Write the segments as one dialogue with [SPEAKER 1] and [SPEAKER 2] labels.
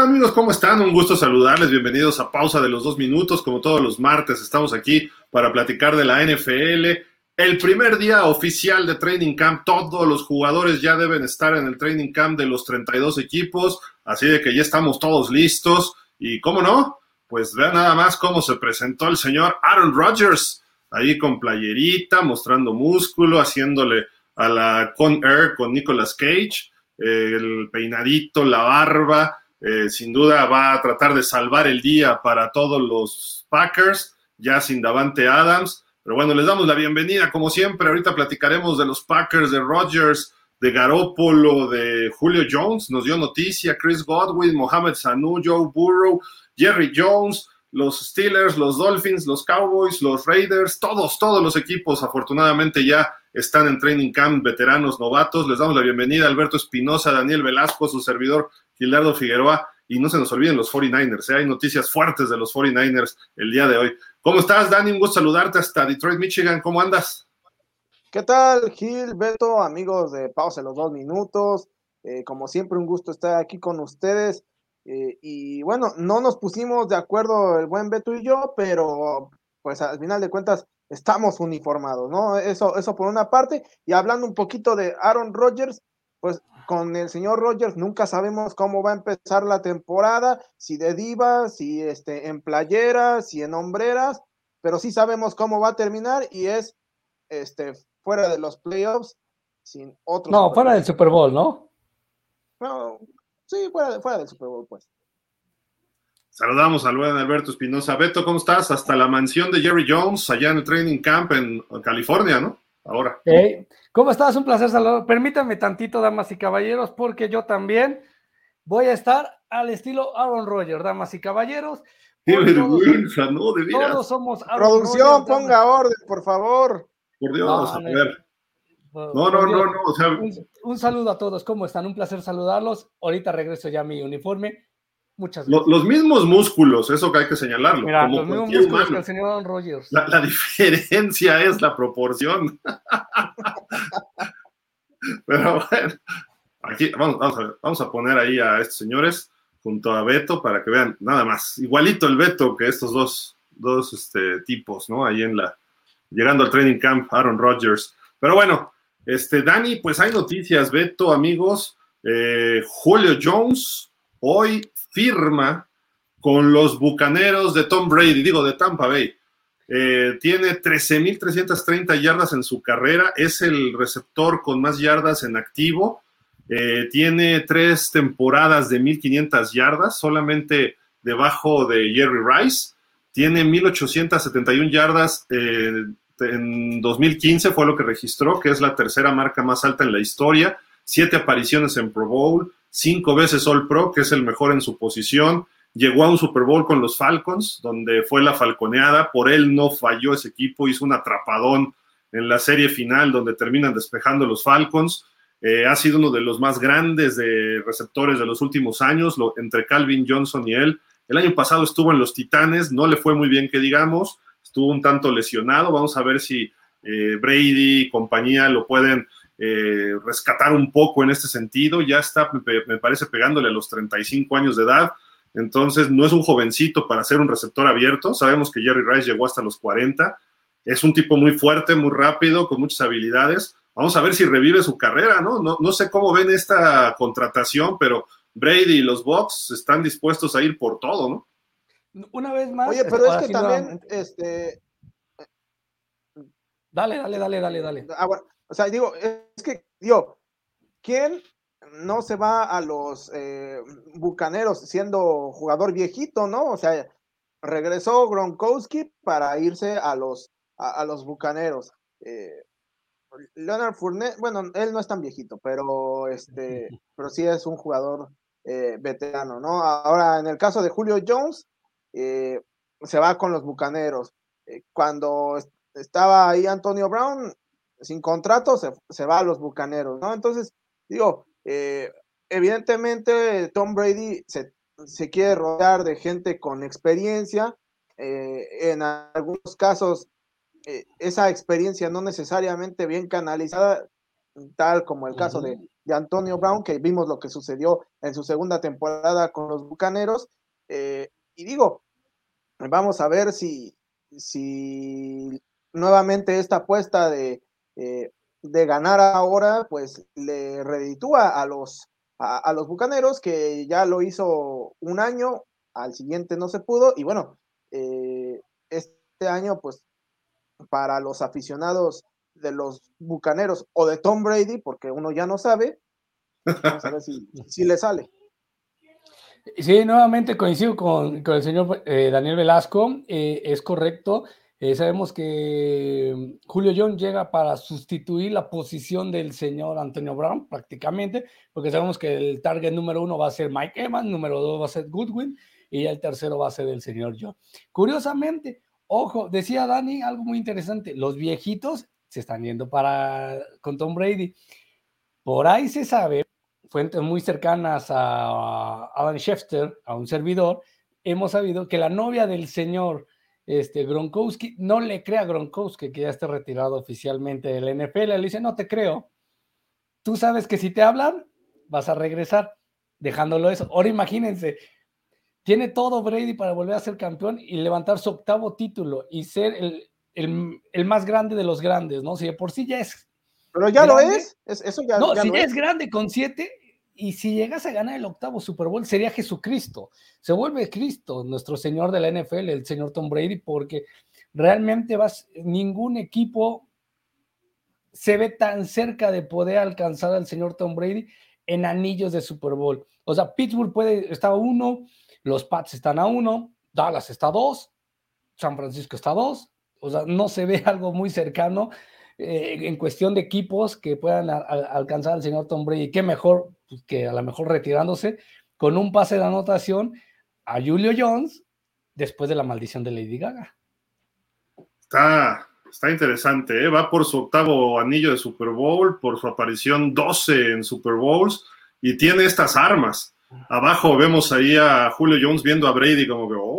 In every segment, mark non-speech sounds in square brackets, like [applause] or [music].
[SPEAKER 1] amigos? ¿Cómo están? Un gusto saludarles. Bienvenidos a Pausa de los Dos Minutos. Como todos los martes, estamos aquí para platicar de la NFL. El primer día oficial de Training Camp, todos los jugadores ya deben estar en el Training Camp de los 32 equipos, así de que ya estamos todos listos. Y cómo no, pues vean nada más cómo se presentó el señor Aaron Rodgers, ahí con playerita, mostrando músculo, haciéndole a la Con Air con Nicolas Cage, eh, el peinadito, la barba, eh, sin duda va a tratar de salvar el día para todos los Packers, ya sin Davante Adams. Pero bueno, les damos la bienvenida, como siempre. Ahorita platicaremos de los Packers, de Rodgers, de Garópolo, de Julio Jones, nos dio noticia, Chris Godwin, Mohamed Sanu, Joe Burrow, Jerry Jones, los Steelers, los Dolphins, los Cowboys, los Raiders, todos, todos los equipos afortunadamente ya están en training camp, veteranos, novatos. Les damos la bienvenida Alberto Espinosa, Daniel Velasco, su servidor Gilardo Figueroa. Y no se nos olviden los 49ers, ¿eh? hay noticias fuertes de los 49ers el día de hoy. ¿Cómo estás, Dani? Un gusto saludarte hasta Detroit, Michigan. ¿Cómo andas?
[SPEAKER 2] ¿Qué tal, Gil, Beto, amigos de Pausa los dos minutos? Eh, como siempre, un gusto estar aquí con ustedes. Eh, y bueno, no nos pusimos de acuerdo el buen Beto y yo, pero pues al final de cuentas estamos uniformados, ¿no? Eso, eso por una parte. Y hablando un poquito de Aaron Rodgers, pues con el señor Rodgers nunca sabemos cómo va a empezar la temporada, si de divas, si este, en playeras, si en hombreras, pero sí sabemos cómo va a terminar y es este, fuera de los playoffs, sin otros.
[SPEAKER 3] No, fuera del Super Bowl, ¿no?
[SPEAKER 2] No, Sí, fuera, del Super Bowl, pues.
[SPEAKER 1] Saludamos a buen Alberto Espinosa. Beto, ¿cómo estás? Hasta la mansión de Jerry Jones, allá en el Training Camp en California, ¿no? Ahora.
[SPEAKER 3] ¿Cómo estás? Un placer saludar. Permítanme tantito, damas y caballeros, porque yo también voy a estar al estilo Aaron Rodgers, damas y caballeros.
[SPEAKER 1] Qué vergüenza, ¿no? De
[SPEAKER 3] Todos somos
[SPEAKER 2] Aaron Producción, ponga orden, por favor.
[SPEAKER 1] Por Dios, a ver. No, no, no, no.
[SPEAKER 3] un, saludo a todos, ¿cómo están? Un placer saludarlos. Ahorita regreso ya a mi uniforme. Muchas gracias.
[SPEAKER 1] Los, mismos músculos, eso que hay que señalarlo.
[SPEAKER 3] Mira, los mismos músculos que el señor Rogers.
[SPEAKER 1] La, diferencia es la proporción. [laughs] Pero bueno, aquí vamos, vamos, a ver, vamos a poner ahí a estos señores junto a Beto para que vean nada más. Igualito el Beto que estos dos, dos este, tipos, ¿no? Ahí en la, llegando al training camp, Aaron Rodgers. Pero bueno, este, Dani, pues hay noticias, Beto, amigos. Eh, Julio Jones hoy firma con los bucaneros de Tom Brady, digo, de Tampa Bay. Eh, tiene 13.330 yardas en su carrera, es el receptor con más yardas en activo. Eh, tiene tres temporadas de 1.500 yardas, solamente debajo de Jerry Rice. Tiene 1.871 yardas en 2015 fue lo que registró, que es la tercera marca más alta en la historia, siete apariciones en Pro Bowl, cinco veces All Pro, que es el mejor en su posición, llegó a un Super Bowl con los Falcons, donde fue la falconeada, por él no falló ese equipo, hizo un atrapadón en la serie final donde terminan despejando los Falcons. Eh, ha sido uno de los más grandes de receptores de los últimos años, entre Calvin Johnson y él. El año pasado estuvo en los Titanes, no le fue muy bien que digamos, estuvo un tanto lesionado. Vamos a ver si eh, Brady y compañía lo pueden eh, rescatar un poco en este sentido. Ya está, me, parece, pegándole a los 35 años de edad. Entonces, no es un jovencito para ser un receptor abierto. Sabemos que Jerry Rice llegó hasta los 40. Es un tipo muy fuerte, muy rápido, con muchas habilidades. Vamos a ver si revive su carrera, ¿no? No, no sé cómo ven esta contratación, pero Brady y los Bucks están dispuestos a ir por todo, ¿no?
[SPEAKER 3] Una vez más.
[SPEAKER 2] Oye, pero es que también, este.
[SPEAKER 3] Dale, dale, dale, dale, dale.
[SPEAKER 2] Ah, o sea, digo, es que, digo, ¿quién no se va a los eh, bucaneros siendo jugador viejito, no? O sea, regresó Gronkowski para irse a los, a, los bucaneros. Eh, Leonard Fournette, bueno, él no es tan viejito, pero este, [laughs] pero sí es un jugador eh, veterano, ¿no? Ahora, en el caso de Julio Jones, eh, se va con los Bucaneros. Eh, cuando estaba ahí Antonio Brown, sin contrato, se, va a los Bucaneros, ¿no? Entonces, digo, eh, evidentemente Tom Brady se, quiere rodear de gente con experiencia. en algunos casos, esa experiencia no necesariamente bien canalizada, tal como el caso de, de Antonio Brown, que vimos lo que sucedió en su segunda temporada con los Bucaneros. Eh, y digo, vamos a ver si, si nuevamente esta apuesta de, eh, de ganar ahora, pues le reditúa a los, a, los Bucaneros, que ya lo hizo un año, al siguiente no se pudo, y bueno, eh, este año, pues para los aficionados de los Bucaneros o de Tom Brady, porque uno ya no sabe, vamos a ver si, le sale.
[SPEAKER 3] Sí, nuevamente coincido con, el señor eh, Daniel Velasco, es correcto. Eh, sabemos que Julio John llega para sustituir la posición del señor Antonio Brown prácticamente, porque sabemos que el target número uno va a ser Mike Evans, número dos va a ser Goodwin y el tercero va a ser el señor John. Curiosamente, ojo, decía Dani algo muy interesante, los viejitos se están yendo para con Tom Brady. Por ahí se sabe fuentes muy cercanas a Alan Schefter, a un servidor, hemos sabido que la novia del señor este, Gronkowski no le crea a Gronkowski que ya esté retirado oficialmente del NFL. Le dice, no te creo. Tú sabes que si te hablan, vas a regresar, dejándolo eso. Ahora imagínense, tiene todo Brady para volver a ser campeón y levantar su octavo título y ser el, más grande de los grandes, ¿no? Si de por sí ya es.
[SPEAKER 2] Pero ya lo es. eso ya,
[SPEAKER 3] no, si ya es grande con siete, y si llegas a ganar el octavo Super Bowl, sería Jesucristo. Se vuelve Cristo, nuestro Señor de la NFL, el señor Tom Brady, porque realmente vas, ningún equipo se ve tan cerca de poder alcanzar al señor Tom Brady en anillos de Super Bowl. O sea, Pittsburgh puede, está a uno, los Pats están a uno, Dallas está a dos, San Francisco está a dos. O sea, no se ve [laughs] algo muy cercano eh, en cuestión de equipos que puedan alcanzar al señor Tom Brady. Qué mejor que a lo mejor retirándose con un pase de anotación a Julio Jones después de la maldición de Lady Gaga.
[SPEAKER 1] Está, está interesante, ¿eh? va por su octavo anillo de Super Bowl, por su aparición 12 en Super Bowls y tiene estas armas. Abajo vemos ahí a Julio Jones viendo a Brady como que, oh,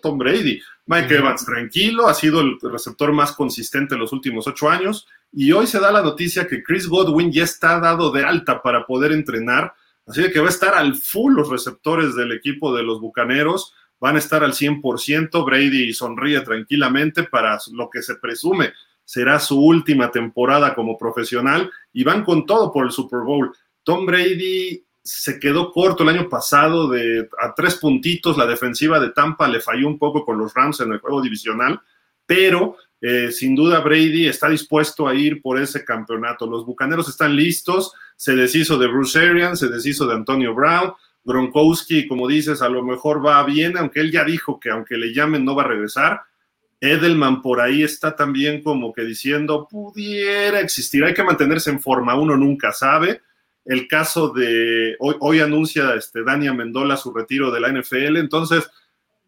[SPEAKER 1] Tom Brady. Mike Evans, tranquilo, ha sido el receptor más consistente en los últimos ocho años. Y hoy se da la noticia que Chris Godwin ya está dado de alta para poder entrenar. Así que va a estar al full los receptores del equipo de los Bucaneros. Van a estar al 100%. Brady sonríe tranquilamente para lo que se presume será su última temporada como profesional y van con todo por el Super Bowl. Tom Brady se quedó corto el año pasado de a tres puntitos. La defensiva de Tampa le falló un poco con los Rams en el juego divisional, pero eh, sin duda Brady está dispuesto a ir por ese campeonato. Los Bucaneros están listos. Se deshizo de Bruce Arians, se deshizo de Antonio Brown. Gronkowski, como dices, a lo mejor va bien, aunque él ya dijo que aunque le llamen no va a regresar. Edelman por ahí está también como que diciendo, pudiera existir, hay que mantenerse en forma, uno nunca sabe el caso de hoy, hoy anuncia este, Dania Mendola su retiro de la NFL, entonces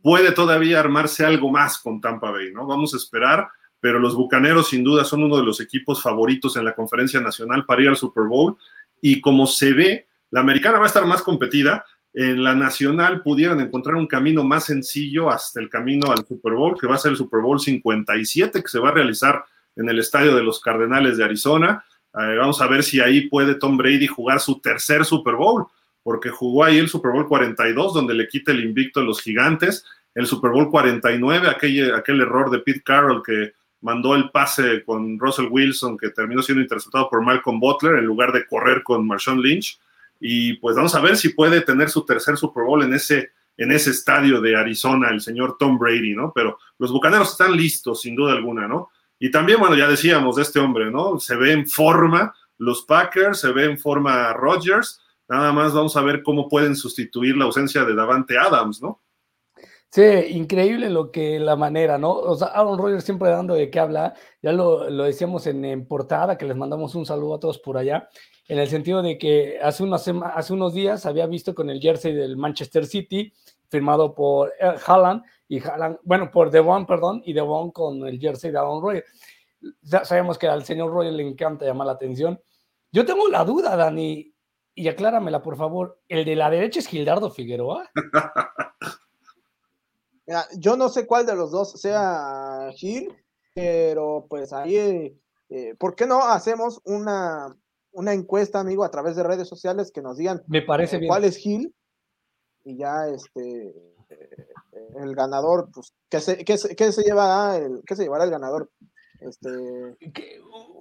[SPEAKER 1] puede todavía armarse algo más con Tampa Bay, ¿no? Vamos a esperar, pero los Bucaneros sin duda son uno de los equipos favoritos en la conferencia nacional para ir al Super Bowl y como se ve, la americana va a estar más competida, en la nacional pudieran encontrar un camino más sencillo hasta el camino al Super Bowl, que va a ser el Super Bowl 57, que se va a realizar en el estadio de los Cardenales de Arizona. Vamos a ver si ahí puede Tom Brady jugar su tercer Super Bowl, porque jugó ahí el Super Bowl 42, donde le quita el invicto a los gigantes, el Super Bowl 49, aquel, aquel error de Pete Carroll que mandó el pase con Russell Wilson, que terminó siendo interceptado por Malcolm Butler, en lugar de correr con Marshawn Lynch. Y pues vamos a ver si puede tener su tercer Super Bowl en ese, en ese estadio de Arizona, el señor Tom Brady, ¿no? Pero los Bucaneros están listos, sin duda alguna, ¿no? Y también, bueno, ya decíamos de este hombre, ¿no? Se ve en forma los Packers, se ve en forma Rodgers. Nada más vamos a ver cómo pueden sustituir la ausencia de Davante Adams, ¿no?
[SPEAKER 3] Sí, increíble lo que la manera, ¿no? O sea, Aaron Rodgers siempre dando de qué habla. Ya lo, lo decíamos en, portada, que les mandamos un saludo a todos por allá, en el sentido de que hace, hace unos días había visto con el jersey del Manchester City, firmado por eh, Haaland, y bueno, por Devon, perdón, y Devon con el jersey de Aaron Rodgers. Ya sabemos que al señor Roy le encanta llamar la atención. Yo tengo la duda, Dani, y acláramela, por favor. ¿El de la derecha es Gildardo Figueroa? [laughs]
[SPEAKER 2] yo no sé cuál de los dos sea Gil, pero pues ahí, eh, ¿por qué no hacemos una, una encuesta, amigo, a través de redes sociales que nos digan
[SPEAKER 3] Me parece bien.
[SPEAKER 2] cuál es Gil y ya este eh, el ganador, pues, ¿qué se, qué se, qué se llevará el, qué se llevará el ganador? Este,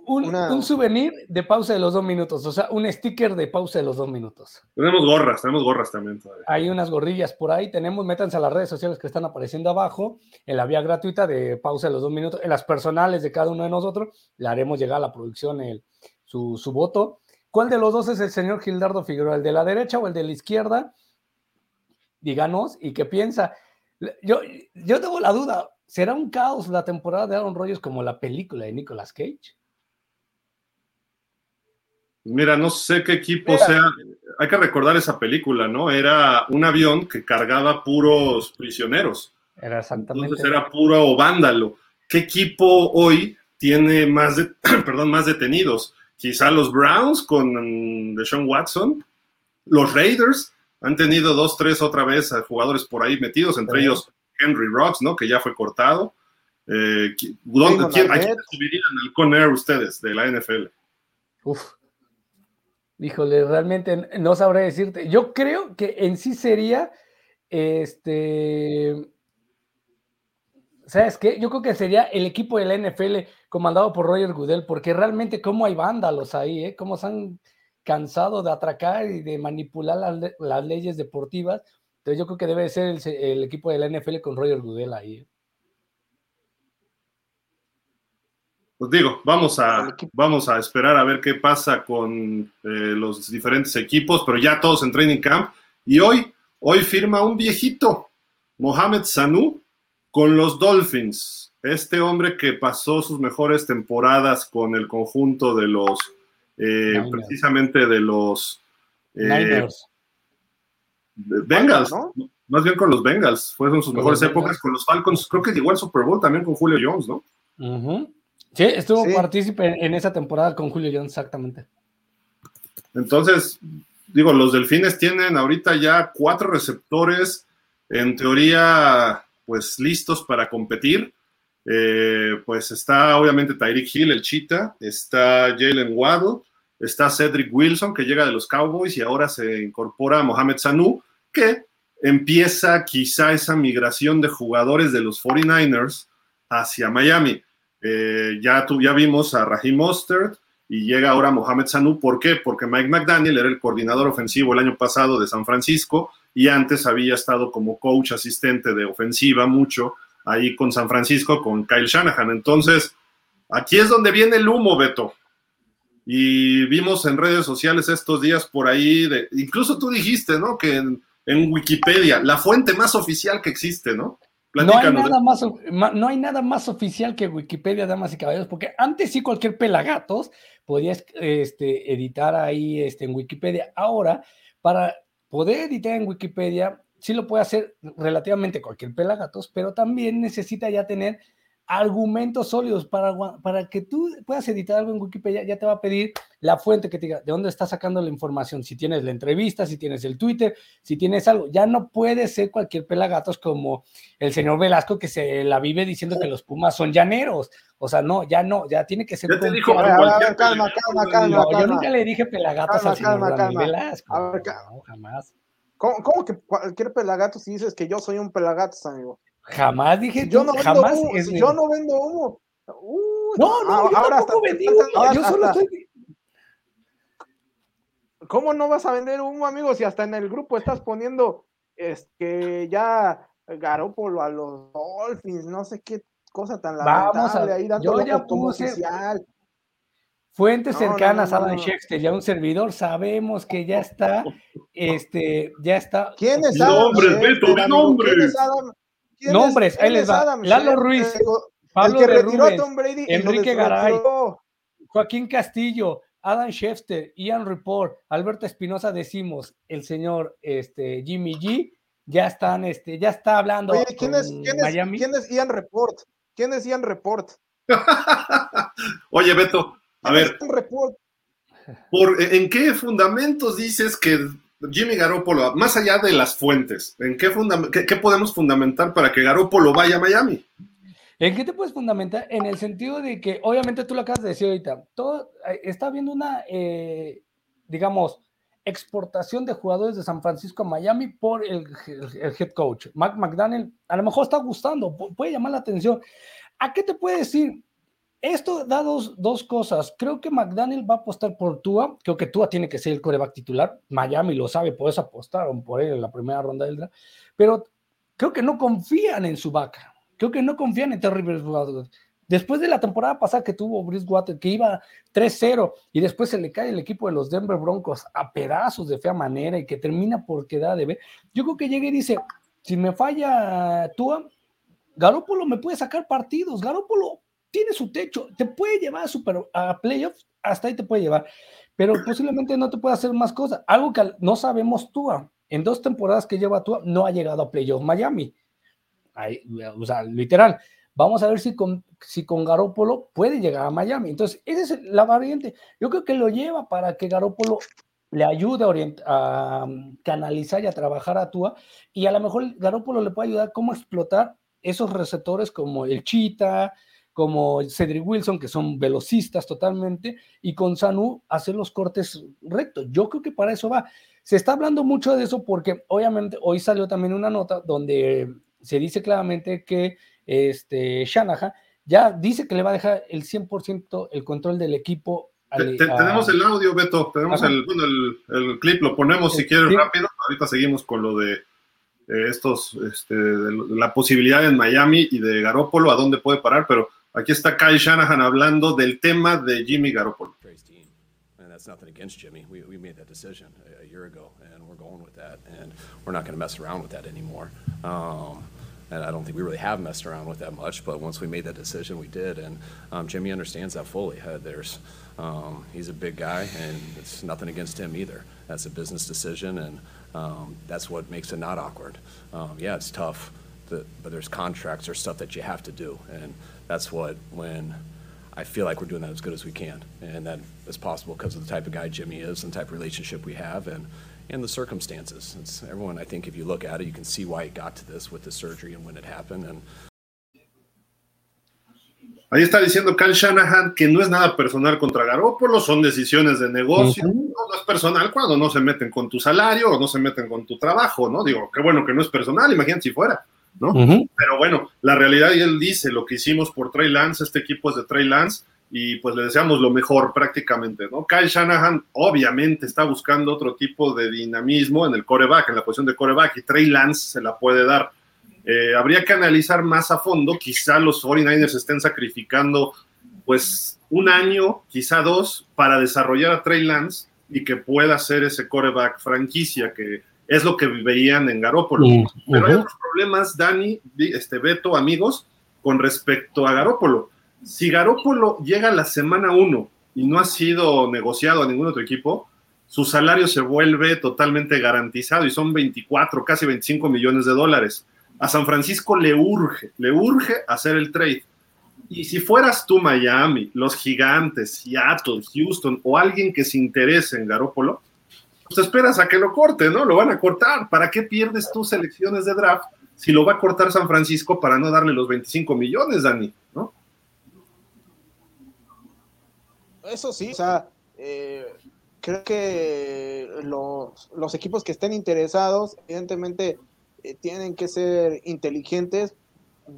[SPEAKER 3] Un,
[SPEAKER 2] Una-
[SPEAKER 3] un souvenir de pausa de los dos minutos, o sea, un sticker de pausa de los dos minutos.
[SPEAKER 1] Tenemos gorras, tenemos gorras también todavía.
[SPEAKER 3] Hay unas gorrillas por ahí, tenemos, métanse a las redes sociales que están apareciendo abajo, en la vía gratuita de pausa de los dos minutos, en las personales de cada uno de nosotros, le haremos llegar a la producción el, su, su voto. ¿Cuál de los dos es el señor Gildardo Figueroa, el de la derecha o el de la izquierda? Díganos, ¿y qué piensa? Yo, yo tengo la duda, ¿será un caos la temporada de Aaron Rodgers como la película de Nicolas Cage?
[SPEAKER 1] Mira, no sé qué equipo
[SPEAKER 2] Mira.
[SPEAKER 1] sea. Hay que recordar esa película, ¿no? Era un avión que cargaba puros prisioneros.
[SPEAKER 3] Era exactamente.
[SPEAKER 1] Entonces era puro vándalo. ¿Qué equipo hoy tiene más, de, [clears throat] perdón, más detenidos? Quizá los Browns con mm, Deshaun Watson. Los Raiders han tenido dos, tres otra vez a jugadores por ahí metidos, entre
[SPEAKER 3] Sí.
[SPEAKER 1] ellos Henry Rocks, ¿no? Que ya fue cortado. Eh, ¿qui- ¿dónde-
[SPEAKER 2] Damon
[SPEAKER 1] quién- ¿A quién subirían al Conair ustedes de la NFL?
[SPEAKER 3] Uf. Híjole, realmente no sabré decirte. Yo creo que en sí sería, este, ¿sabes qué? Yo creo que sería el equipo de la NFL comandado por Roger Goodell, porque realmente cómo hay vándalos ahí, ¿eh? Cómo se han cansado de atracar y de manipular las, le- las leyes deportivas. Entonces yo creo que debe ser el, equipo de la NFL con Roger Goodell ahí. ¿eh?
[SPEAKER 1] Pues digo, vamos a, vamos a esperar a ver qué pasa con eh, los diferentes equipos, pero ya todos en training camp. Y hoy, hoy firma un viejito, Mohamed Sanu, con los Dolphins. Este hombre que pasó sus mejores temporadas con el conjunto de los, eh, precisamente de los eh,
[SPEAKER 3] Niners.
[SPEAKER 1] Bengals,
[SPEAKER 2] ¿no?
[SPEAKER 1] más bien con los Bengals. Fueron sus
[SPEAKER 3] Con
[SPEAKER 1] mejores épocas
[SPEAKER 3] Bengals.
[SPEAKER 1] con los Falcons. Creo que llegó al Super Bowl también con Julio Jones, ¿no?
[SPEAKER 3] Sí, estuvo
[SPEAKER 2] Sí.
[SPEAKER 3] partícipe en, en esa temporada con Julio Jones, exactamente.
[SPEAKER 1] Entonces, digo, los delfines tienen ahorita ya cuatro receptores, en teoría, pues listos para competir. Eh, pues está obviamente Tyreek Hill, el Cheetah, está Jalen Waddle, está Cedric Wilson, que llega de los Cowboys, y ahora se incorpora Mohamed Sanu, que empieza quizá esa migración de jugadores de los 49ers hacia Miami. Eh, ya, tu- ya vimos a Raheem Mostert, y llega ahora Mohamed Sanu. ¿Por qué? Porque Mike McDaniel era el coordinador ofensivo el año pasado de San Francisco y antes había estado como coach asistente de ofensiva mucho ahí con San Francisco, con Kyle Shanahan. Entonces, aquí es donde viene el humo, Beto. Y vimos en redes sociales estos días por ahí, de, incluso tú dijiste, ¿no? Que en, en Wikipedia, la fuente más oficial que existe, ¿no?
[SPEAKER 3] No hay, nada más, no hay nada más oficial que Wikipedia, damas y caballeros, porque antes sí cualquier pelagatos podía es- este, editar ahí este, en Wikipedia. Ahora, para poder editar en Wikipedia, sí lo puede hacer relativamente cualquier pelagatos, pero también necesita ya tener argumentos sólidos para, para que tú puedas editar algo en Wikipedia, ya te va a pedir la fuente que te diga de dónde estás sacando la información, si tienes la entrevista, si tienes el Twitter, si tienes algo, ya no puede ser cualquier pelagatos como el señor Velasco que se la vive diciendo que los Pumas son llaneros, o sea, no, ya no, ya tiene que ser
[SPEAKER 1] Ya te dijo
[SPEAKER 2] A ver, a ver, calma,
[SPEAKER 1] pelagato,
[SPEAKER 2] calma,
[SPEAKER 1] ¿no?
[SPEAKER 2] calma,
[SPEAKER 3] yo
[SPEAKER 2] calma.
[SPEAKER 3] nunca le dije pelagatos
[SPEAKER 2] Calma,
[SPEAKER 3] al señor
[SPEAKER 2] calma, calma.
[SPEAKER 3] Velasco,
[SPEAKER 2] A ver,
[SPEAKER 3] no, jamás.
[SPEAKER 2] ¿Cómo, cómo que cualquier pelagato si dices que yo soy un pelagatos, amigo?
[SPEAKER 3] Jamás dije
[SPEAKER 2] yo no vendo
[SPEAKER 3] jamás
[SPEAKER 2] humo,
[SPEAKER 3] es
[SPEAKER 2] yo no vendo humo. Uy,
[SPEAKER 3] No, no,
[SPEAKER 2] a-
[SPEAKER 3] yo
[SPEAKER 2] ahora
[SPEAKER 3] tampoco
[SPEAKER 2] hasta-
[SPEAKER 3] vendí
[SPEAKER 2] hasta-
[SPEAKER 3] humo,
[SPEAKER 2] ahora
[SPEAKER 3] yo solo
[SPEAKER 2] hasta-
[SPEAKER 3] estoy
[SPEAKER 2] ¿Cómo no vas a vender humo, amigo? Si hasta en el grupo estás poniendo es que ya Garópolo a los Dolphins, no sé qué cosa tan
[SPEAKER 3] Vamos
[SPEAKER 2] lamentable
[SPEAKER 3] a-
[SPEAKER 2] ahí
[SPEAKER 3] yo
[SPEAKER 2] dándolo
[SPEAKER 3] ya puse-
[SPEAKER 2] oficial.
[SPEAKER 3] Fuentes
[SPEAKER 2] No,
[SPEAKER 3] cercanas
[SPEAKER 2] no,
[SPEAKER 3] a
[SPEAKER 2] no,
[SPEAKER 3] Dan. Shefster, ya un servidor, sabemos que ya está, este, ya está.
[SPEAKER 2] ¿Quién es Adam
[SPEAKER 1] nombres, Beto, nombres.
[SPEAKER 3] Nombres,
[SPEAKER 2] es-
[SPEAKER 3] ahí les
[SPEAKER 2] es
[SPEAKER 3] va.
[SPEAKER 2] Adam
[SPEAKER 3] Lalo? Ruiz,
[SPEAKER 2] El
[SPEAKER 3] Pablo
[SPEAKER 2] que
[SPEAKER 3] de
[SPEAKER 2] retiró a
[SPEAKER 3] Rubens,
[SPEAKER 2] Tom Brady y lo
[SPEAKER 3] Enrique Garay. Joaquín Castillo, Adam Schefter, Ian Report, Alberto Espinosa decimos, el señor este, Jimmy G, ya están, este, ya está hablando
[SPEAKER 2] Oye, ¿quién es, quién, es,
[SPEAKER 3] Miami.
[SPEAKER 2] quién es Ian Report? ¿Quién es Ian Report? [laughs]
[SPEAKER 1] Oye, Beto, a
[SPEAKER 2] ¿Quién
[SPEAKER 1] ver,
[SPEAKER 2] es Ian Report?
[SPEAKER 1] ¿por, ¿en qué fundamentos dices que Jimmy Garoppolo, más allá de las fuentes, ¿en qué, qué podemos fundamentar para que Garoppolo vaya a Miami?
[SPEAKER 3] ¿En qué te puedes fundamentar? En el sentido de que, obviamente, tú lo acabas de decir ahorita, todo eh, está habiendo una, eh, digamos, exportación de jugadores de San Francisco a Miami por el, head coach. Mac McDaniel a lo mejor está gustando, puede llamar la atención. ¿A qué te puede decir? Esto da dos, dos, cosas. Creo que McDaniel va a apostar por Tua. Creo que Tua tiene que ser el coreback titular. Miami lo sabe, por eso apostaron por él en la primera ronda del draft. Pero creo que no confían en su vaca. Creo que no confían en Terry Bridgewater. Después de la temporada pasada que tuvo Bridgewater, que iba 3-0 y después se le cae el equipo de los Denver Broncos a pedazos de fea manera y que termina por quedar de ver. Yo creo que llega y dice: si me falla Tua, Garópolo me puede sacar partidos. Garópolo tiene su techo, te puede llevar a, super, a playoffs, hasta ahí te puede llevar, pero posiblemente no te puede hacer más cosas. Algo que no sabemos Tua. En dos temporadas que lleva Tua, no ha llegado a playoffs Miami. o sea, literal. Vamos a ver si con, si con Garópolo puede llegar a Miami. Entonces, esa es la variante. Yo creo que lo lleva para que Garópolo le ayude a, a canalizar y a trabajar a Tua. Y a lo mejor Garópolo le puede ayudar cómo explotar esos receptores como el Chita, como Cedric Wilson, que son velocistas totalmente, y con Sanu hacer los cortes rectos. Yo creo que para eso va. Se está hablando mucho de eso porque obviamente hoy salió también una nota donde se dice claramente que este Shanahan ya dice que le va a dejar el 100% el control del equipo.
[SPEAKER 1] tenemos el audio, Beto, tenemos el, el, clip, lo ponemos si quieres rápido. Ahorita seguimos con lo de eh, estos, este, la posibilidad en Miami y de Garópolo, a dónde puede parar, pero Aquí está Kyle Shanahan hablando del tema de Jimmy Garoppolo.
[SPEAKER 4] that's nothing against Jimmy. We, we made that decision a, a, year ago, and we're going with that, and we're not going to mess around with that anymore. Um, and I don't think we really have messed around with that much. But once we made that decision, we did, and um, Jimmy understands that fully. Uh, there's um, he's a big guy, and it's nothing against him either. That's a business decision, and um, that's what makes it not awkward. Um, yeah, it's tough, to, but there's contracts or stuff that you have to do, and that's what when I feel like we're doing that as good as we can, and that is possible because of the type of guy Jimmy is and the type of relationship we have, and and the circumstances. It's everyone. I think if you look at it, you can see why it got to this with the surgery and when it happened, and.
[SPEAKER 1] Ahí está diciendo Kyle Shanahan que no es nada personal contra Garoppolo, son decisiones de negocio, uh -huh. no, no, es personal cuando no se meten con tu salario o no se meten con tu trabajo, ¿no? Digo, qué bueno que no es personal, imagínate si fuera. ¿No? Uh -huh. Pero bueno, la realidad, y él dice, lo que hicimos por Trey Lance, este equipo es de Trey Lance, y pues le deseamos lo mejor prácticamente, ¿no? Kyle Shanahan obviamente está buscando otro tipo de dinamismo en el coreback, en la posición de coreback, y Trey Lance se la puede dar. Eh, habría que analizar más a fondo, quizá los 49ers estén sacrificando pues un año, quizá dos, para desarrollar a Trey Lance y que pueda ser ese coreback franquicia que es lo que veían en Garópolo. Uh -huh. Pero hay otros problemas, Dani, este Beto, amigos, con respecto a Garópolo. Si Garópolo llega a la semana 1 y no ha sido negociado a ningún otro equipo, su salario se vuelve totalmente garantizado y son 24, casi 25 millones de dólares. A San Francisco le urge, le urge hacer el trade. Y si fueras tú Miami, los gigantes, Seattle, Houston o alguien que se interese en Garópolo, pues esperas a que lo corte, ¿no? Lo van a cortar. ¿Para qué pierdes tus selecciones de draft si lo va a cortar San Francisco para no darle los 25 millones, Dani? ¿No?
[SPEAKER 2] Eso sí, o sea, eh, creo que los, los, equipos que estén interesados, evidentemente, eh, tienen que ser inteligentes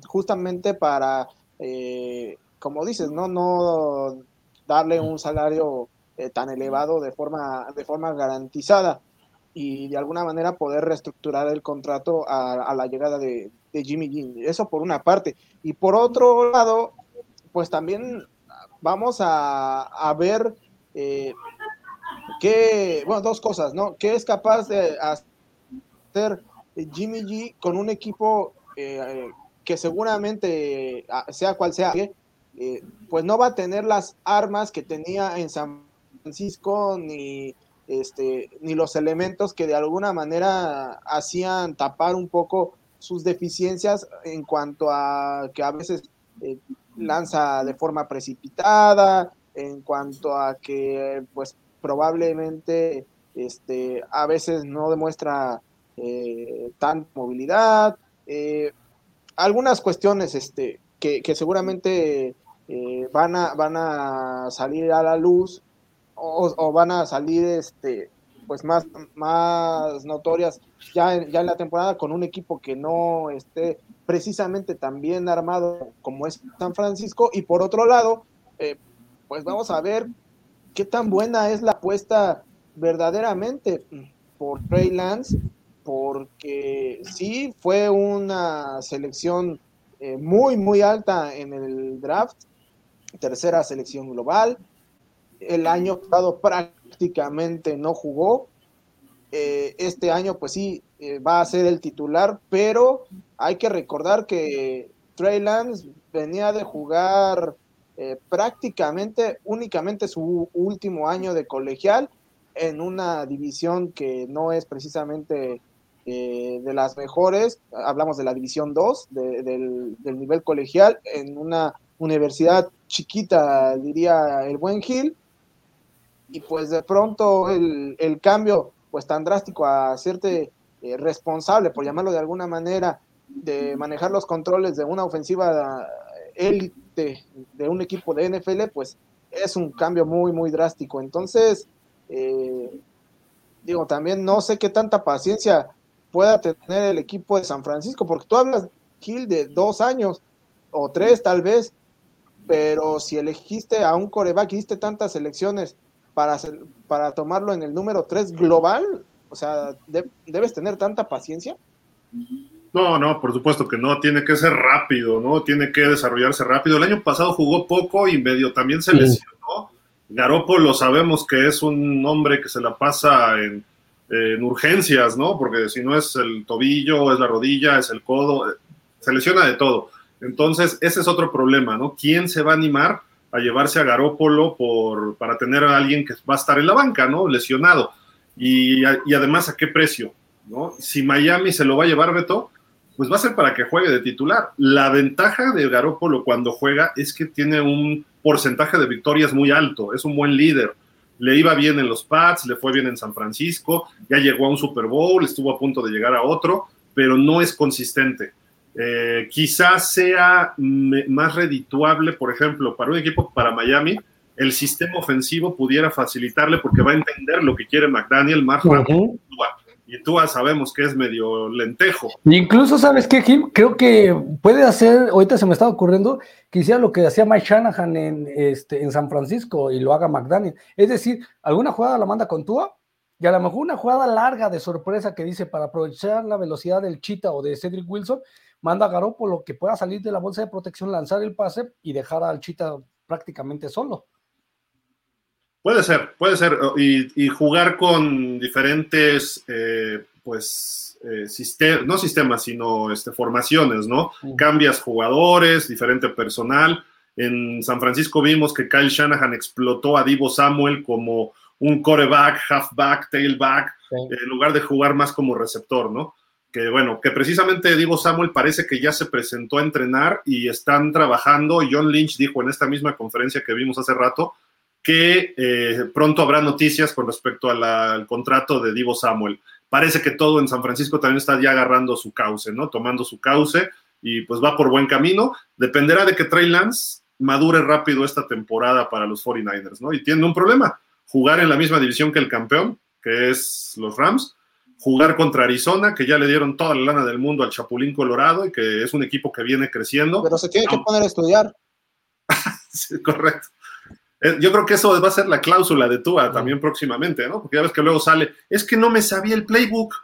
[SPEAKER 2] justamente para, eh, como dices, no, no darle un salario eh, tan elevado de forma, de forma garantizada y de alguna manera poder reestructurar el contrato a, a la llegada de, de, Jimmy G. Eso por una parte. Y por otro lado, pues también vamos a, a ver eh, qué, bueno, dos cosas, ¿no? ¿Qué es capaz de hacer Jimmy G con un equipo eh, que seguramente, sea cual sea, eh, pues no va a tener las armas que tenía en San Francisco ni este ni los elementos que de alguna manera hacían tapar un poco sus deficiencias en cuanto a que a veces eh, lanza de forma precipitada, en cuanto a que pues probablemente este a veces no demuestra eh, tanta movilidad, eh, algunas cuestiones este que, seguramente eh, van, a, van a salir a la luz o, van a salir este, pues más, más notorias ya, ya en la temporada con un equipo que no esté precisamente tan bien armado como es San Francisco. Y por otro lado, eh, pues vamos a ver qué tan buena es la apuesta verdaderamente por Trey Lance, porque sí fue una selección eh, muy, muy alta en el draft, tercera selección global. El año pasado prácticamente no jugó. Eh, este año, pues sí, eh, va a ser el titular, pero hay que recordar que Trey Lance venía de jugar prácticamente únicamente su último año de colegial en una división que no es precisamente eh, de las mejores, hablamos de la división 2 del, nivel colegial, en una universidad chiquita, diría el buen Gil, y pues de pronto el, cambio pues tan drástico a hacerte eh, responsable, por llamarlo de alguna manera, de manejar los controles de una ofensiva élite de un equipo de NFL, pues es un cambio muy, muy drástico. Entonces, eh, digo, también no sé qué tanta paciencia pueda tener el equipo de San Francisco, porque tú hablas, Gil, de dos años o tres tal vez, pero si elegiste a un coreback y diste tantas elecciones para, para tomarlo en el número tres global, o sea, debes tener tanta paciencia.
[SPEAKER 1] No, no, por supuesto que no, tiene que ser rápido, ¿no? Tiene que desarrollarse rápido. El año pasado jugó poco y medio también se lesionó. Garoppolo sabemos que es un hombre que se la pasa en, en urgencias, ¿no? Porque si no es el tobillo, es la rodilla, es el codo, se lesiona de todo. Entonces, ese es otro problema, ¿no? ¿Quién se va a animar a llevarse a Garópolo por, para tener a alguien que va a estar en la banca, ¿no? Lesionado. Y, además, ¿a qué precio? ¿no? Si Miami se lo va a llevar, Beto, pues va a ser para que juegue de titular. La ventaja de Garópolo cuando juega es que tiene un porcentaje de victorias muy alto, es un buen líder le iba bien en los Pats, le fue bien en San Francisco, ya llegó a un Super Bowl, estuvo a punto de llegar a otro, pero no es consistente. Eh, quizás sea más redituable, por ejemplo, para un equipo para Miami, el sistema ofensivo pudiera facilitarle porque va a entender lo que quiere McDaniel más rápido y tú sabemos que es medio lentejo.
[SPEAKER 3] Incluso, ¿sabes qué, Jim? Creo que puede hacer, ahorita se me está ocurriendo, que hiciera lo que hacía Mike Shanahan en, este, en San Francisco y lo haga McDaniel. Es decir, alguna jugada la manda con Tua y a lo mejor una jugada larga de sorpresa que dice para aprovechar la velocidad del Chita o de Cedric Wilson, manda a lo que pueda salir de la bolsa de protección, lanzar el pase y dejar al Chita prácticamente solo.
[SPEAKER 1] Puede ser, puede ser. Y, jugar con diferentes, eh, pues, eh, no sistemas, sino este, formaciones, ¿no? Cambias jugadores, diferente personal. En San Francisco vimos que Kyle Shanahan explotó a Divo Samuel como un coreback, halfback, tailback, en lugar de jugar más como receptor, ¿no? Que bueno, que precisamente Divo Samuel parece que ya se presentó a entrenar y están trabajando. John Lynch dijo en esta misma conferencia que vimos hace rato que eh, pronto habrá noticias con respecto al contrato de Divo Samuel. Parece que todo en San Francisco también está ya agarrando su cauce, ¿no? Tomando su cauce y pues va por buen camino. Dependerá de que Trey Lance madure rápido esta temporada para los 49ers, ¿no? Y tiene un problema, jugar en la misma división que el campeón, que es los Rams, jugar contra Arizona, que ya le dieron toda la lana del mundo al Chapulín Colorado y que es un equipo que viene creciendo.
[SPEAKER 2] Pero se tiene que poner a estudiar. [laughs]
[SPEAKER 1] sí, correcto. Eh, yo creo que eso va a ser la cláusula de Tua también próximamente, ¿no? Porque ya ves que luego sale, es que no me sabía el playbook.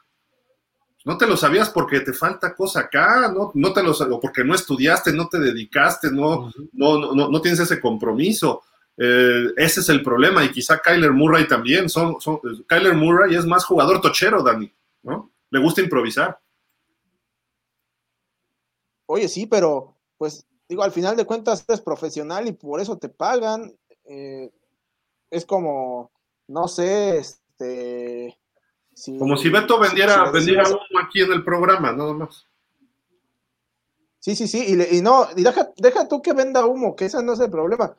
[SPEAKER 1] No te lo sabías porque te falta cosa acá, no, no te lo o porque no estudiaste, no te dedicaste, no, no, no, no, tienes ese compromiso. Eh, ese es el problema, y quizá Kyler Murray también. Son, son, Kyler Murray es más jugador tochero, Dani, ¿no? Le gusta improvisar.
[SPEAKER 2] Oye, sí, pero pues digo, al final de cuentas eres profesional y por eso te pagan. Eh, es como, no sé, este...
[SPEAKER 1] como si Beto vendiera, vendiera uno aquí en el programa, nada más.
[SPEAKER 2] Sí, sí, sí, y, no, y deja, deja, tú que venda humo, que ese no es el problema.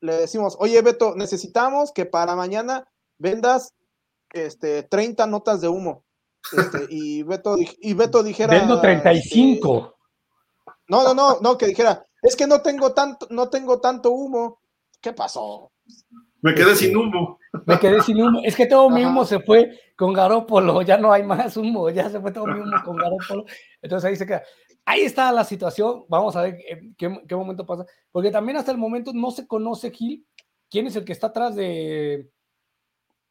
[SPEAKER 2] Le decimos, oye Beto, necesitamos que para mañana vendas este, 30 notas de humo. Este, [laughs] y, Beto, y Beto dijera.
[SPEAKER 3] Vendo 35.
[SPEAKER 2] No, no, no, no, que dijera, es que no tengo tanto, no tengo tanto humo. ¿Qué pasó?
[SPEAKER 1] Me quedé sin humo.
[SPEAKER 3] Me quedé sin humo. Es que todo mi humo se fue con Garópolo, ya no hay más humo, ya se fue todo mi humo con Garópolo. Entonces ahí se queda. Ahí está la situación. Vamos a ver qué, qué momento pasa. Porque también hasta el momento no se conoce, Gil, quién es el que está atrás de,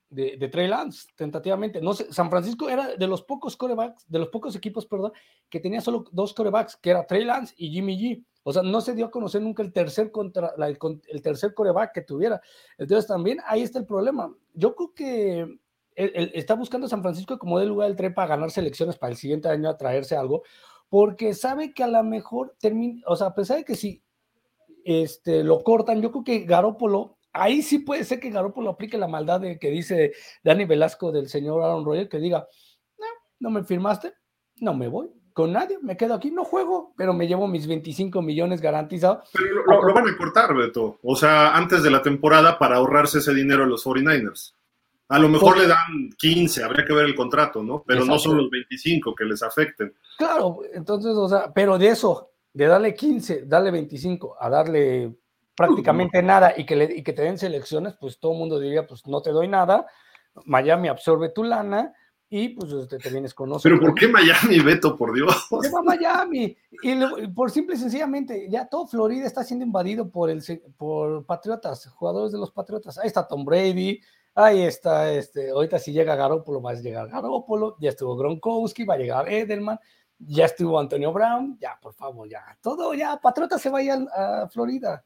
[SPEAKER 3] de, de, Trey Lance, tentativamente. No sé, San Francisco era de los pocos corebacks, de los pocos equipos, perdón, que tenía solo dos corebacks, que era Trey Lance y Jimmy G. O sea, no se dio a conocer nunca el tercer, contra, la, el, tercer coreback que tuviera. Entonces también ahí está el problema. Yo creo que está buscando San Francisco como del lugar del tren para ganar selecciones para el siguiente año a traerse algo, porque sabe que a lo mejor termina, o sea, a pesar de que si este, lo cortan, yo creo que Garópolo ahí sí puede ser que Garoppolo aplique la maldad de que dice Dani Velasco del señor Aaron Rodgers, que diga, no, no me firmaste, no me voy con nadie, me quedo aquí, no juego, pero me llevo mis 25 millones garantizados.
[SPEAKER 1] Pero lo, lo, van a cortar, Beto. O sea, antes de la temporada para ahorrarse ese dinero a los 49ers. A lo mejor le dan 15, habría que ver el contrato, ¿no? Pero Exacto. no son los 25 que les afecten.
[SPEAKER 3] Claro, entonces, o sea, pero de eso, de darle 15, darle 25, a darle prácticamente nada y que, le, y que te den selecciones, pues todo el mundo diría, pues no te doy nada, Miami absorbe tu lana y pues te, te vienes con nosotros.
[SPEAKER 1] Pero ¿por qué Miami, Beto, por Dios?
[SPEAKER 3] ¿Qué va Miami? Y lo, por simple y sencillamente, ya todo Florida está siendo invadido por, el, por Patriotas, jugadores de los Patriotas. Ahí está Tom Brady, ahí está, este, ahorita si llega Garópolo, va a llegar Garópolo, ya estuvo Gronkowski, va a llegar Edelman, ya estuvo Antonio Brown, ya, por favor, ya, todo, ya, Patriotas se vaya a, a Florida.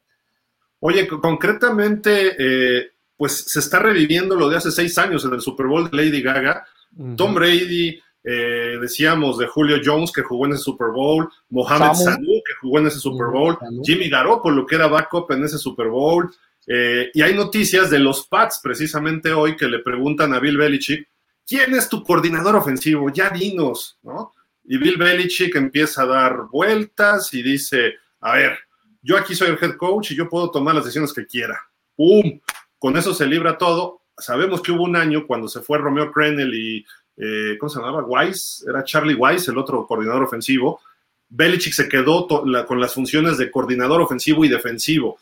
[SPEAKER 1] Oye, concretamente, eh, pues se está reviviendo lo de hace seis años en el Super Bowl de Lady Gaga. Uh -huh. Tom Brady, eh, decíamos de Julio Jones que jugó en ese Super Bowl, Mohamed. Sanu que jugó en ese Super Bowl. Jimmy Garoppolo que era backup en ese Super Bowl. Eh, y hay noticias de los Pats precisamente hoy que le preguntan a Bill Belichick, ¿quién es tu coordinador ofensivo? Ya dinos, ¿no? Y Bill Belichick empieza a dar vueltas y dice, a ver, yo aquí soy el head coach y yo puedo tomar las decisiones que quiera. ¡Pum! Con eso se libra todo. Sabemos que hubo un año cuando se fue Romeo Crennel y, eh, ¿cómo se llamaba? Weiss, era Charlie Weiss, el otro coordinador ofensivo. Belichick se quedó con las funciones de coordinador ofensivo y defensivo.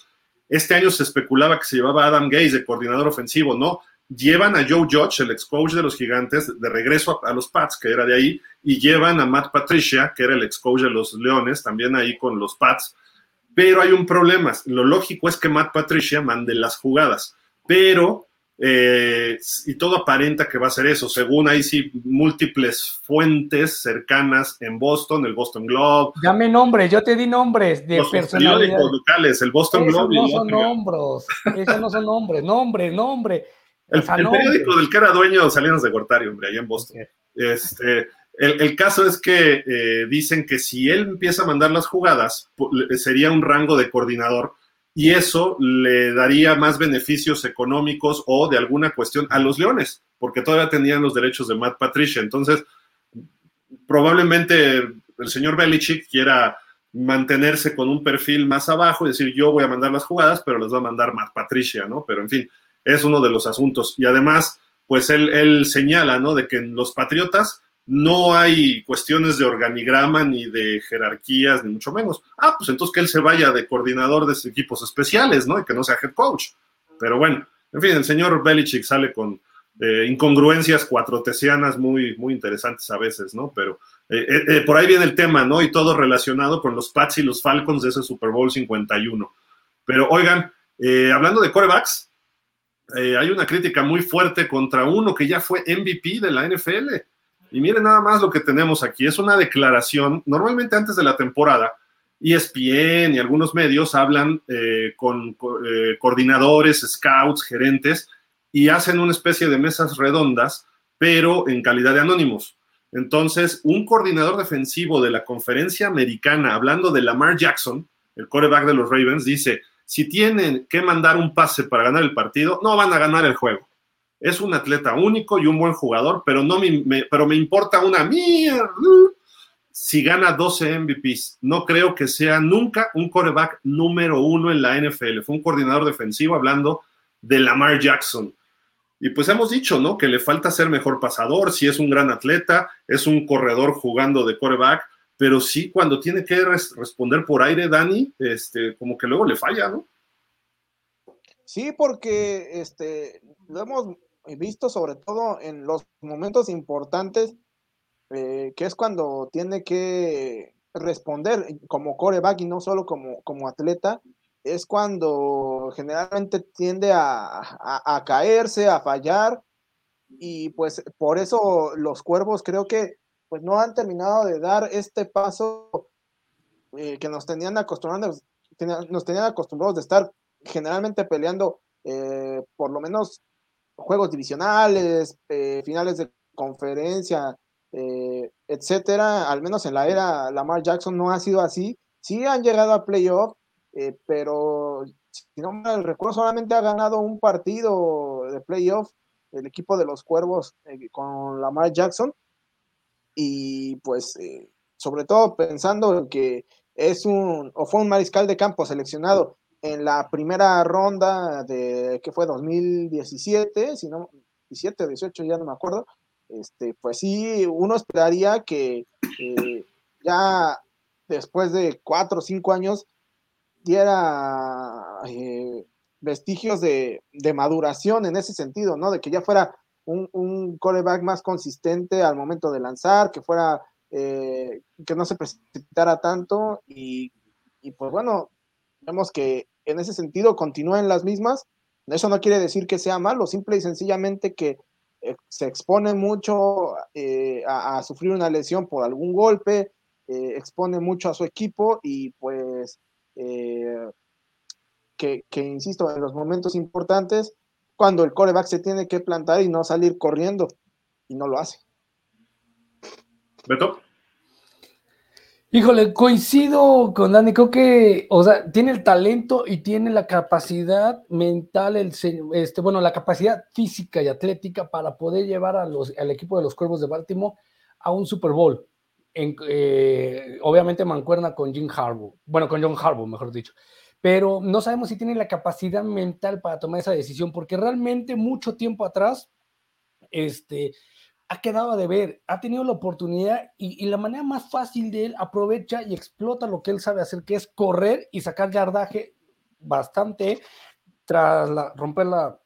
[SPEAKER 1] Este año se especulaba que se llevaba a Adam Gaze de coordinador ofensivo, ¿no? Llevan a Joe Judge, el ex coach de los Gigantes, de regreso a, a los Pats, que era de ahí, y llevan a Matt Patricia, que era el ex coach de los Leones, también ahí con los Pats pero hay un problema. Lo lógico es que Matt Patricia mande las jugadas, pero, eh, y todo aparenta que va a ser eso, según ahí sí múltiples fuentes cercanas en Boston, el Boston Globe.
[SPEAKER 3] Dame nombres, yo te di nombres de
[SPEAKER 1] los periódicos locales, el Boston
[SPEAKER 3] esos
[SPEAKER 1] Globe.
[SPEAKER 3] No son nombres, esos no son nombres, nombre, nombre.
[SPEAKER 1] El, o sea, el nombre. periódico del que era dueño Salinas de Gortari, hombre, allá en Boston. Okay. Este, el, el, caso es que eh, dicen que si él empieza a mandar las jugadas, sería un rango de coordinador y eso le daría más beneficios económicos o de alguna cuestión a los Leones, porque todavía tenían los derechos de Matt Patricia. Entonces, probablemente el señor Belichick quiera mantenerse con un perfil más abajo y decir yo voy a mandar las jugadas, pero las va a mandar Matt Patricia, ¿no? Pero en fin, es uno de los asuntos. Y además, pues él, él señala, ¿no? De que los Patriotas no hay cuestiones de organigrama ni de jerarquías, ni mucho menos. Ah, pues entonces que él se vaya de coordinador de equipos especiales, ¿no? Y que no sea head coach. Pero bueno, en fin, el señor Belichick sale con eh, incongruencias cuatrotesianas muy, muy interesantes a veces, ¿no? Pero eh, eh, por ahí viene el tema, ¿no? Y todo relacionado con los Pats y los Falcons de ese Super Bowl 51. Pero oigan, hablando de corebacks, hay una crítica muy fuerte contra uno que ya fue MVP de la NFL. Y miren nada más lo que tenemos aquí. Es una declaración, normalmente antes de la temporada, ESPN y algunos medios hablan eh, con eh, coordinadores, scouts, gerentes, y hacen una especie de mesas redondas, pero en calidad de anónimos. Entonces, un coordinador defensivo de la conferencia americana, hablando de Lamar Jackson, el quarterback de los Ravens, dice, si tienen que mandar un pase para ganar el partido, no van a ganar el juego es un atleta único y un buen jugador, pero, no me, pero me importa una mierda si gana 12 MVPs. No creo que sea nunca un coreback número uno en la NFL. Fue un coordinador defensivo hablando de Lamar Jackson. Y pues hemos dicho, ¿no? Que le falta ser mejor pasador, si es un gran atleta, es un corredor jugando de coreback, pero sí cuando tiene que responder por aire, Dani, este, como que luego le falla, ¿no?
[SPEAKER 2] Sí, porque este, lo hemos visto sobre todo en los momentos importantes, eh, que es cuando tiene que responder como coreback y no solo como, como atleta, es cuando generalmente tiende a, caerse, a fallar, y pues por eso los cuervos creo que pues no han terminado de dar este paso eh, que nos tenían acostumbrados, nos tenían acostumbrados de estar generalmente peleando eh, por lo menos juegos divisionales, eh, finales de conferencia, etcétera, al menos en la era Lamar Jackson no ha sido así. Sí han llegado a playoff, pero si no me recuerdo, solamente ha ganado un partido de playoff el equipo de los Cuervos eh, con Lamar Jackson. Y pues, eh, sobre todo pensando en que es un, o fue un mariscal de campo seleccionado en la primera ronda de, que fue 2017, si no, 17 18, ya no me acuerdo, este, pues sí, uno esperaría que eh, ya después de cuatro o cinco años diera vestigios de, maduración en ese sentido, ¿no? De que ya fuera un, un coreback más consistente al momento de lanzar, que fuera, eh, que no se precipitara tanto y, pues bueno, vemos que en ese sentido continúen las mismas. Eso no quiere decir que sea malo, simple y sencillamente que eh, se expone mucho eh, a, sufrir una lesión por algún golpe, expone mucho a su equipo y pues que, insisto, en los momentos importantes, cuando el coreback se tiene que plantar y no salir corriendo, y no lo hace.
[SPEAKER 1] Beto.
[SPEAKER 3] Híjole, coincido con Dani, creo que, o sea, tiene el talento y tiene la capacidad mental, el, este, bueno, la capacidad física y atlética para poder llevar a los, al equipo de los Cuervos de Baltimore a un Super Bowl. Eh, obviamente mancuerna con Jim Harbaugh, bueno, con John Harbaugh, mejor dicho pero no sabemos si tiene la capacidad mental para tomar esa decisión, porque realmente mucho tiempo atrás, este, ha quedado a deber, ha tenido la oportunidad y, la manera más fácil de él aprovecha y explota lo que él sabe hacer, que es correr y sacar yardaje bastante tras romper la,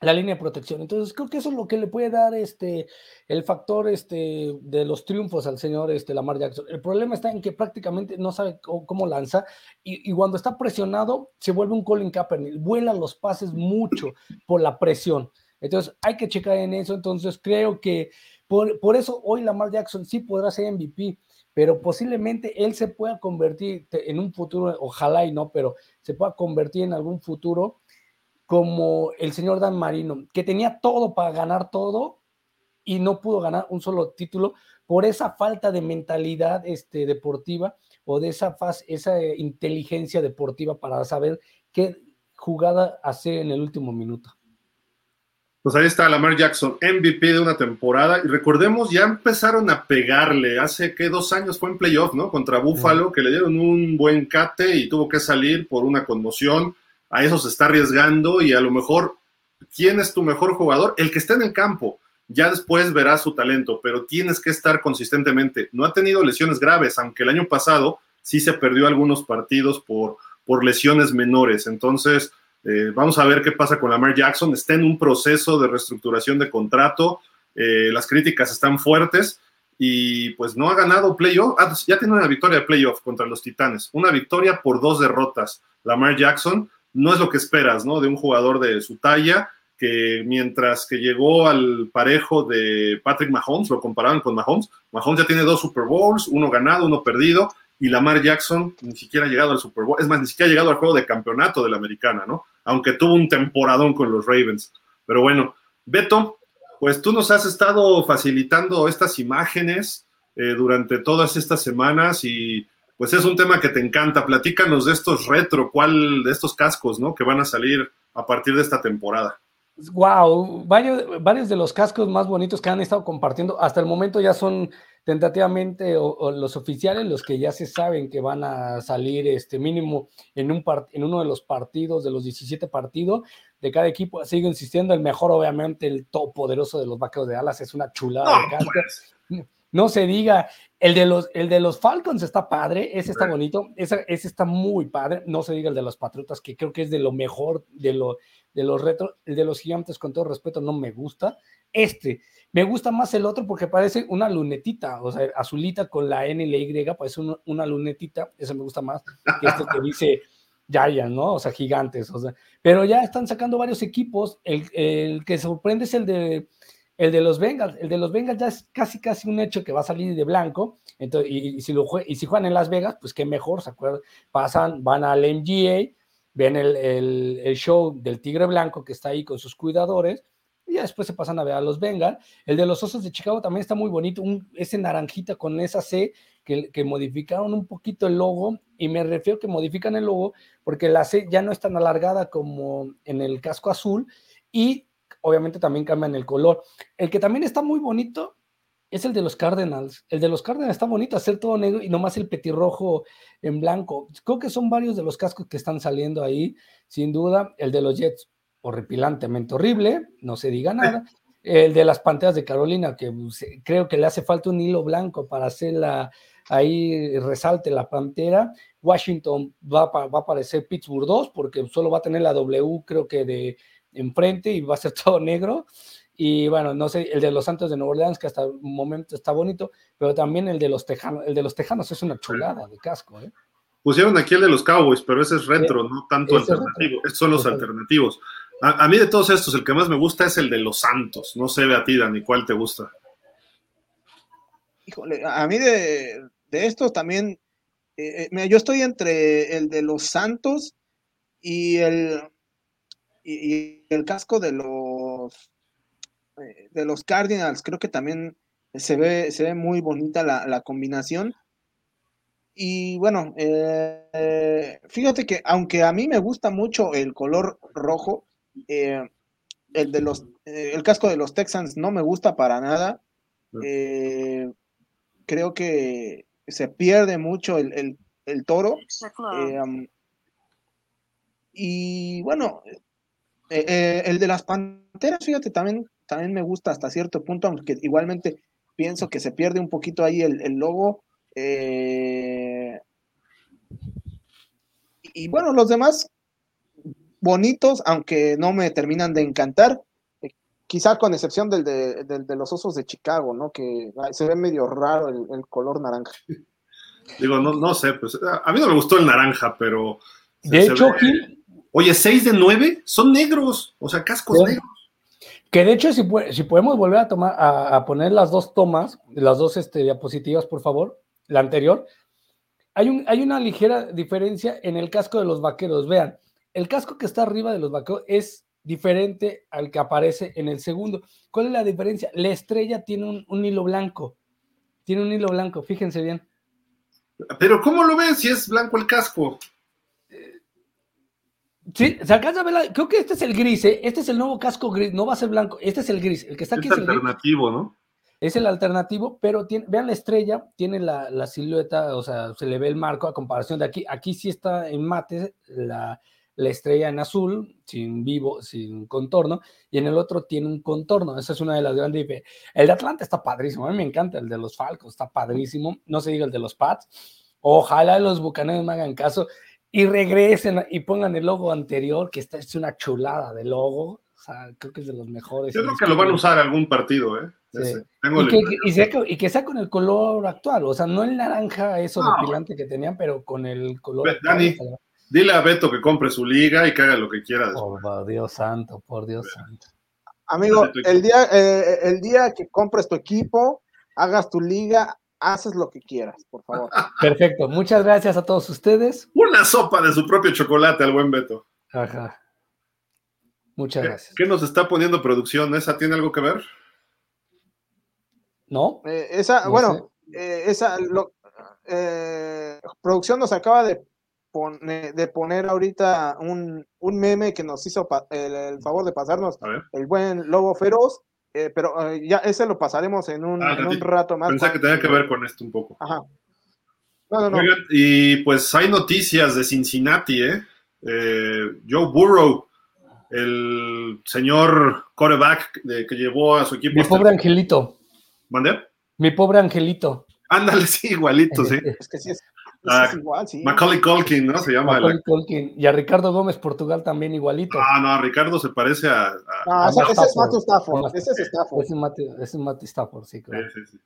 [SPEAKER 3] la línea de protección. Entonces, creo que eso es lo que le puede dar este, el factor este, de los triunfos al señor este, Lamar Jackson. El problema está en que prácticamente no sabe cómo, lanza y, cuando está presionado se vuelve un Colin Kaepernick, vuela los pases mucho por la presión. Entonces, hay que checar en eso. Entonces, creo que por, por eso hoy Lamar Jackson sí podrá ser MVP, pero posiblemente él se pueda convertir en un futuro, ojalá y no, pero se pueda convertir en algún futuro como el señor Dan Marino, que tenía todo para ganar todo y no pudo ganar un solo título por esa falta de mentalidad este, deportiva o de esa, esa inteligencia deportiva para saber qué jugada hacer en el último minuto.
[SPEAKER 1] Pues ahí está Lamar Jackson, MVP de una temporada. Y recordemos, ya empezaron a pegarle. Hace que dos años fue en playoff, ¿no? Contra Buffalo, que le dieron un buen cate y tuvo que salir por una conmoción a eso se está arriesgando y a lo mejor, ¿quién es tu mejor jugador? El que esté en el campo. Ya después verás su talento, pero tienes que estar consistentemente. No ha tenido lesiones graves, aunque el año pasado sí se perdió algunos partidos por, por lesiones menores. Entonces, eh, vamos a ver qué pasa con Lamar Jackson. Está en un proceso de reestructuración de contrato. Eh, las críticas están fuertes y pues no ha ganado playoff. Ah, ya tiene una victoria de playoff contra los Titanes. Una victoria por dos derrotas. Lamar Jackson no es lo que esperas, ¿no? De un jugador de su talla, que mientras que llegó al parejo de Patrick Mahomes, lo comparaban con Mahomes, Mahomes ya tiene dos Super Bowls, uno ganado, uno perdido, y Lamar Jackson ni siquiera ha llegado al Super Bowl, es más, ni siquiera ha llegado al juego de campeonato de la americana, ¿no? Aunque tuvo un temporadón con los Ravens. Pero bueno, Beto, pues tú nos has estado facilitando estas imágenes eh, durante todas estas semanas y pues es un tema que te encanta. Platícanos de estos retro, cuál de estos cascos, ¿no? Que van a salir a partir de esta temporada.
[SPEAKER 3] Wow, varios, varios de los cascos más bonitos que han estado compartiendo hasta el momento ya son tentativamente los oficiales, los que ya se saben que van a salir este mínimo en, un en uno de los partidos, de los 17 partidos de cada equipo. Sigo insistiendo, el mejor obviamente, el top poderoso de los vaqueros de alas, es una chulada de casco. Pues no se diga. El de los, el de los Falcons está padre, ese está bonito, ese, ese, está muy padre. No se diga el de los Patriotas, que creo que es de lo mejor de, lo, de los retros. El de los Gigantes, con todo respeto, no me gusta. Este, me gusta más el otro porque parece una lunetita, o sea, azulita con la N y la Y, parece una lunetita. Ese me gusta más que este que [laughs] dice Giants, ¿no? O sea, gigantes. O sea, pero ya están sacando varios equipos. El, el que sorprende es el de el de los Bengals, el de los Bengals ya es casi casi un hecho que va a salir de blanco. Entonces, y, si, lo y si juegan en Las Vegas, pues qué mejor, ¿se acuerdan? Pasan, van al MGA, ven el, el, el, show del Tigre Blanco que está ahí con sus cuidadores, y ya después se pasan a ver a los Bengals. El de los Osos de Chicago también está muy bonito, un, ese naranjita con esa C que, que modificaron un poquito el logo, y me refiero que modifican el logo porque la C ya no es tan alargada como en el casco azul, y obviamente también cambian el color. El que también está muy bonito es el de los Cardinals. El de los Cardinals está bonito, hacer todo negro y nomás el petirrojo en blanco. Creo que son varios de los cascos que están saliendo ahí, sin duda. El de los Jets, horripilantemente horrible, no se diga nada. El de las Panteras de Carolina, que pues, creo que le hace falta un hilo blanco para hacerla ahí resalte la pantera. Washington va, va a aparecer Pittsburgh 2 porque solo va a tener la W, creo que de enfrente y va a ser [laughs] todo negro. Y bueno, no sé, el de los Santos de Nueva Orleans, que hasta el momento está bonito, pero también el de los Tejanos, el de los Tejanos es una chulada de casco, ¿eh?
[SPEAKER 1] Pusieron aquí el de los Cowboys, pero ese es retro, no tanto alternativo. Estos son los alternativos. A, mí de todos estos, el que más me gusta es el de los Santos. No sé a ti, Dani, ¿cuál te gusta?
[SPEAKER 2] Híjole, a mí de, de estos también, eh, mira, yo estoy entre el de los Santos y el, y, el casco de los eh, de los Cardinals, creo que también se ve, se ve muy bonita la, la combinación. Y bueno, eh, fíjate que aunque a mí me gusta mucho el color rojo, eh, el de los el casco de los Texans no me gusta para nada. creo que se pierde mucho el, el, el toro. Um, y bueno, eh, eh, el de las panteras, fíjate, también, también me gusta hasta cierto punto, aunque igualmente pienso que se pierde un poquito ahí el, el logo. Eh, y bueno, los demás bonitos, aunque no me terminan de encantar, eh, quizá con excepción del de, del de, los osos de Chicago, ¿no? Que se ve medio raro el, el color naranja. [laughs]
[SPEAKER 1] Digo, no, no sé, pues a mí no me gustó el naranja, pero...
[SPEAKER 3] De hecho, ve... Gil,
[SPEAKER 1] Oye, 6 de 9 son negros, o sea, cascos sí. negros.
[SPEAKER 3] Que de hecho, si, si podemos volver a, tomar, a, a, poner las dos tomas, las dos este, diapositivas, por favor, la anterior, hay, un, hay una ligera diferencia en el casco de los vaqueros. Vean, el casco que está arriba de los vaqueros es diferente al que aparece en el segundo. ¿Cuál es la diferencia? La estrella tiene un, un hilo blanco. Tiene un hilo blanco, fíjense bien.
[SPEAKER 1] Pero ¿cómo lo ven si es blanco el casco?
[SPEAKER 3] Sí, se alcanza a ver la, creo que este es el gris, ¿eh? este es el nuevo casco gris, no va a ser blanco, este es el gris, el que está aquí
[SPEAKER 1] es,
[SPEAKER 3] es
[SPEAKER 1] el alternativo, gris. ¿no?
[SPEAKER 3] Es el alternativo, pero tiene, vean la estrella, tiene la, la, silueta, o sea, se le ve el marco a comparación de aquí, aquí sí está en mate la, la estrella en azul, sin vivo, sin contorno, y en el otro tiene un contorno, esa es una de las grandes. El de Atlanta está padrísimo, a mí me encanta, el de los Falcos está padrísimo, no se diga el de los Pats, ojalá los bucaneros me hagan caso, y regresen y pongan el logo anterior, que esta es una chulada de logo. O sea, creo que es de los mejores.
[SPEAKER 1] Yo creo que lo van a usar algún partido, ¿eh?
[SPEAKER 3] Sí. Y, que, y, sea, y, que, sea, con el color actual, o sea, no el naranja, eso no. depilante que tenían, pero con el color.
[SPEAKER 1] Dani, actual. Dile a Beto que compre su liga y que haga lo que quiera.
[SPEAKER 3] Después. Por Dios santo, por Dios santo.
[SPEAKER 2] Amigo, el día, eh, el día que compres tu equipo, hagas tu liga, haces lo que quieras, por favor. [laughs]
[SPEAKER 3] Perfecto, muchas gracias a todos ustedes.
[SPEAKER 1] Una sopa de su propio chocolate al buen Beto.
[SPEAKER 3] Ajá. Muchas
[SPEAKER 1] ¿Qué,
[SPEAKER 3] gracias.
[SPEAKER 1] ¿Qué nos está poniendo producción? ¿Esa tiene algo que ver?
[SPEAKER 3] No.
[SPEAKER 2] Eh, esa, no bueno, eh, esa lo, eh, producción nos acaba de, pone, de poner ahorita un, un, meme que nos hizo el, el favor de pasarnos el buen Lobo Feroz eh, pero eh, ya ese lo pasaremos en un, ah, en un rato más.
[SPEAKER 1] Pensé que tenía que ver con esto un poco.
[SPEAKER 2] Ajá. No, no, no.
[SPEAKER 1] Oigan, y pues hay noticias de Cincinnati, ¿eh? ¿eh? Joe Burrow, el señor coreback de, que llevó a su equipo.
[SPEAKER 3] Mi pobre angelito.
[SPEAKER 1] ¿Mande?
[SPEAKER 3] Mi pobre angelito.
[SPEAKER 1] Ándale, sí, igualito, sí.
[SPEAKER 2] Es que sí es,
[SPEAKER 1] Ah,
[SPEAKER 2] es igual, sí.
[SPEAKER 1] Macaulay Culkin, ¿no? Se llama.
[SPEAKER 3] Macaulay
[SPEAKER 1] la-.
[SPEAKER 3] Y a Ricardo Gómez Portugal también igualito.
[SPEAKER 1] Ah, no, Ricardo se parece a. a-
[SPEAKER 2] No, ese, ese es. Matthew Stafford. Ese es Stafford.
[SPEAKER 3] Ese es Matty- ese es Matty Stafford, sí, claro.
[SPEAKER 1] Sí, sí, sí.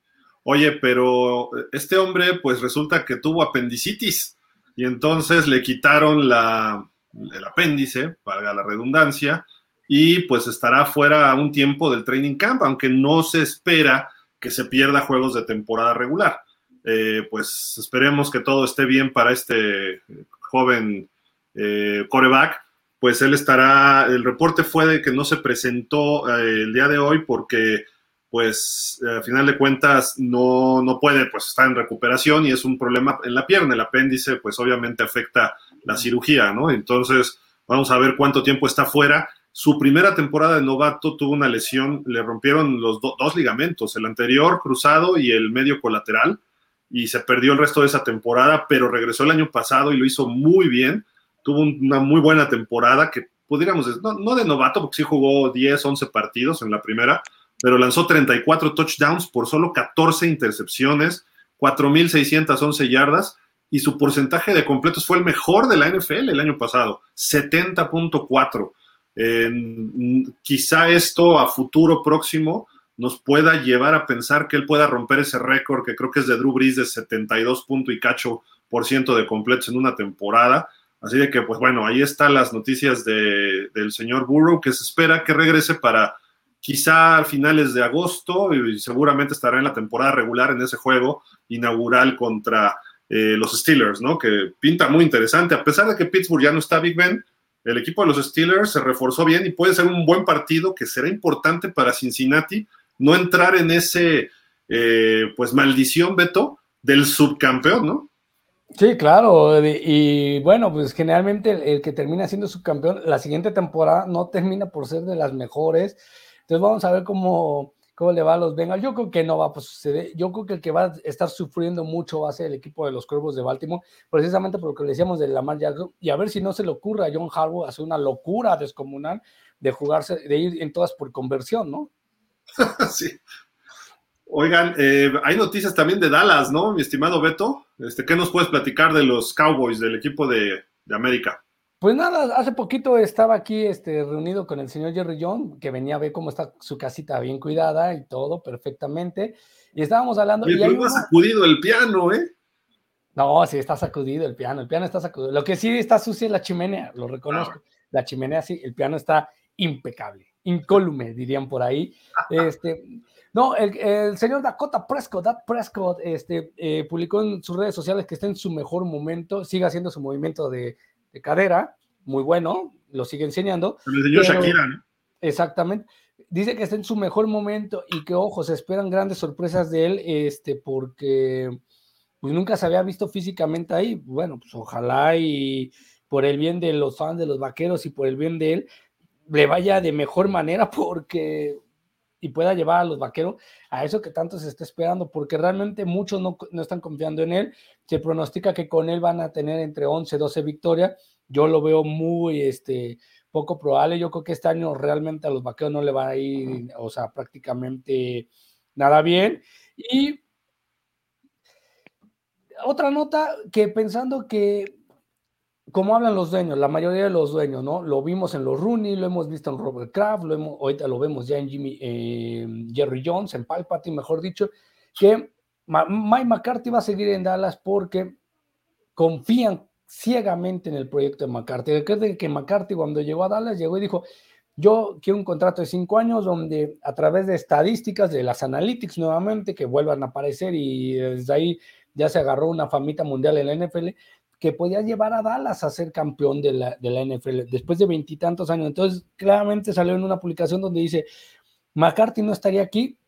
[SPEAKER 1] Oye, pero este hombre, pues resulta que tuvo apendicitis y entonces le quitaron la, el apéndice, valga la redundancia, y pues estará fuera un tiempo del training camp, aunque no se espera que se pierda juegos de temporada regular. Eh, pues esperemos que todo esté bien para este joven eh, coreback. Pues él estará, el reporte fue de que no se presentó eh, el día de hoy porque pues a final de cuentas no, no puede pues estar en recuperación y es un problema en la pierna, el apéndice pues obviamente afecta la cirugía, ¿no? Entonces vamos a ver cuánto tiempo está fuera. Su primera temporada de novato tuvo una lesión, le rompieron los do- dos ligamentos, el anterior cruzado y el medio colateral, y se perdió el resto de esa temporada, pero regresó el año pasado y lo hizo muy bien. Tuvo un- una muy buena temporada que pudiéramos, no, no de novato, porque sí jugó 10, 11 partidos en la primera, pero lanzó 34 touchdowns por solo 14 intercepciones, 4.611 yardas y su porcentaje de completos fue el mejor de la NFL el año pasado, 70.4. Eh, quizá esto a futuro próximo nos pueda llevar a pensar que él pueda romper ese récord que creo que es de Drew Brees de 72 punto y cacho por ciento de completos en una temporada. Así de que, pues bueno, ahí están las noticias de, del señor Burrow, que se espera que regrese para quizá finales de agosto y seguramente estará en la temporada regular en ese juego inaugural contra eh, los Steelers, ¿no? Que pinta muy interesante. A pesar de que Pittsburgh ya no está Big Ben, el equipo de los Steelers se reforzó bien y puede ser un buen partido que será importante para Cincinnati no entrar en ese, eh, pues, maldición, Beto, del subcampeón, ¿no?
[SPEAKER 3] Sí, claro. Y bueno, pues generalmente el, el que termina siendo subcampeón, la siguiente temporada no termina por ser de las mejores. Entonces vamos a ver cómo, cómo le va a los Bengals. Yo creo que no va a suceder. Yo creo que el que va a estar sufriendo mucho va a ser el equipo de los Cuervos de Baltimore, precisamente por lo que le decíamos de Lamar Jackson. Y a ver si no se le ocurre a John Harbaugh hacer una locura descomunal de jugarse, de ir en todas por conversión, ¿no? [laughs]
[SPEAKER 1] sí. Oigan, eh, hay noticias también de Dallas, ¿no? Mi estimado Beto. Este, ¿Qué nos puedes platicar de los Cowboys, del equipo de, de América?
[SPEAKER 3] Pues nada, hace poquito estaba aquí este, reunido con el señor Jerry John, que venía a ver cómo está su casita bien cuidada y todo perfectamente. Y estábamos hablando.
[SPEAKER 1] Oye,
[SPEAKER 3] y
[SPEAKER 1] no
[SPEAKER 3] una-
[SPEAKER 1] sacudido el piano, ¿eh?
[SPEAKER 3] No, sí, está sacudido el piano, el piano está sacudido. Lo que sí está sucio es la chimenea, lo reconozco. La chimenea sí, el piano está impecable, incólume, dirían por ahí. Este, no, el, el señor Dakota Prescott, Dak Prescott, este, eh, publicó en sus redes sociales que está en su mejor momento, sigue haciendo su movimiento de, de cadera, muy bueno, lo sigue enseñando.
[SPEAKER 1] Se lo enseñó
[SPEAKER 3] Pero-
[SPEAKER 1] Shakira, ¿no?
[SPEAKER 3] Exactamente. Dice que está en su mejor momento y que, ojo, se esperan grandes sorpresas de él, este, porque pues nunca se había visto físicamente ahí. Bueno, pues ojalá y por el bien de los fans de los vaqueros y por el bien de él, le vaya de mejor manera [laughs] porque y pueda llevar a los vaqueros a eso que tanto se está esperando, porque realmente muchos no, no están confiando en él. Se pronostica que con él van a tener entre 11 12 victorias. Yo lo veo muy este, poco probable. Yo creo que este año realmente a los vaqueros no le va a ir, o sea, prácticamente nada bien. Y otra nota que pensando que, como hablan los dueños, la mayoría de los dueños, ¿no? Lo vimos en los Rooney, lo hemos visto en Robert Kraft, lo hemos, ahorita lo vemos ya en Jimmy, eh, Jerry Jones, en Palpatine, mejor dicho, que Mike McCarthy va a seguir en Dallas porque confían ciegamente en el proyecto de McCarthy. Recuerden que McCarthy cuando llegó a Dallas llegó y dijo, yo quiero un contrato de cinco años donde a través de estadísticas, de las analytics nuevamente, que vuelvan a aparecer y desde ahí ya se agarró una famita mundial en la NFL, que podía llevar a Dallas a ser campeón de la, de la NFL después de veintitantos años. Entonces, claramente salió en una publicación donde dice, McCarthy no estaría aquí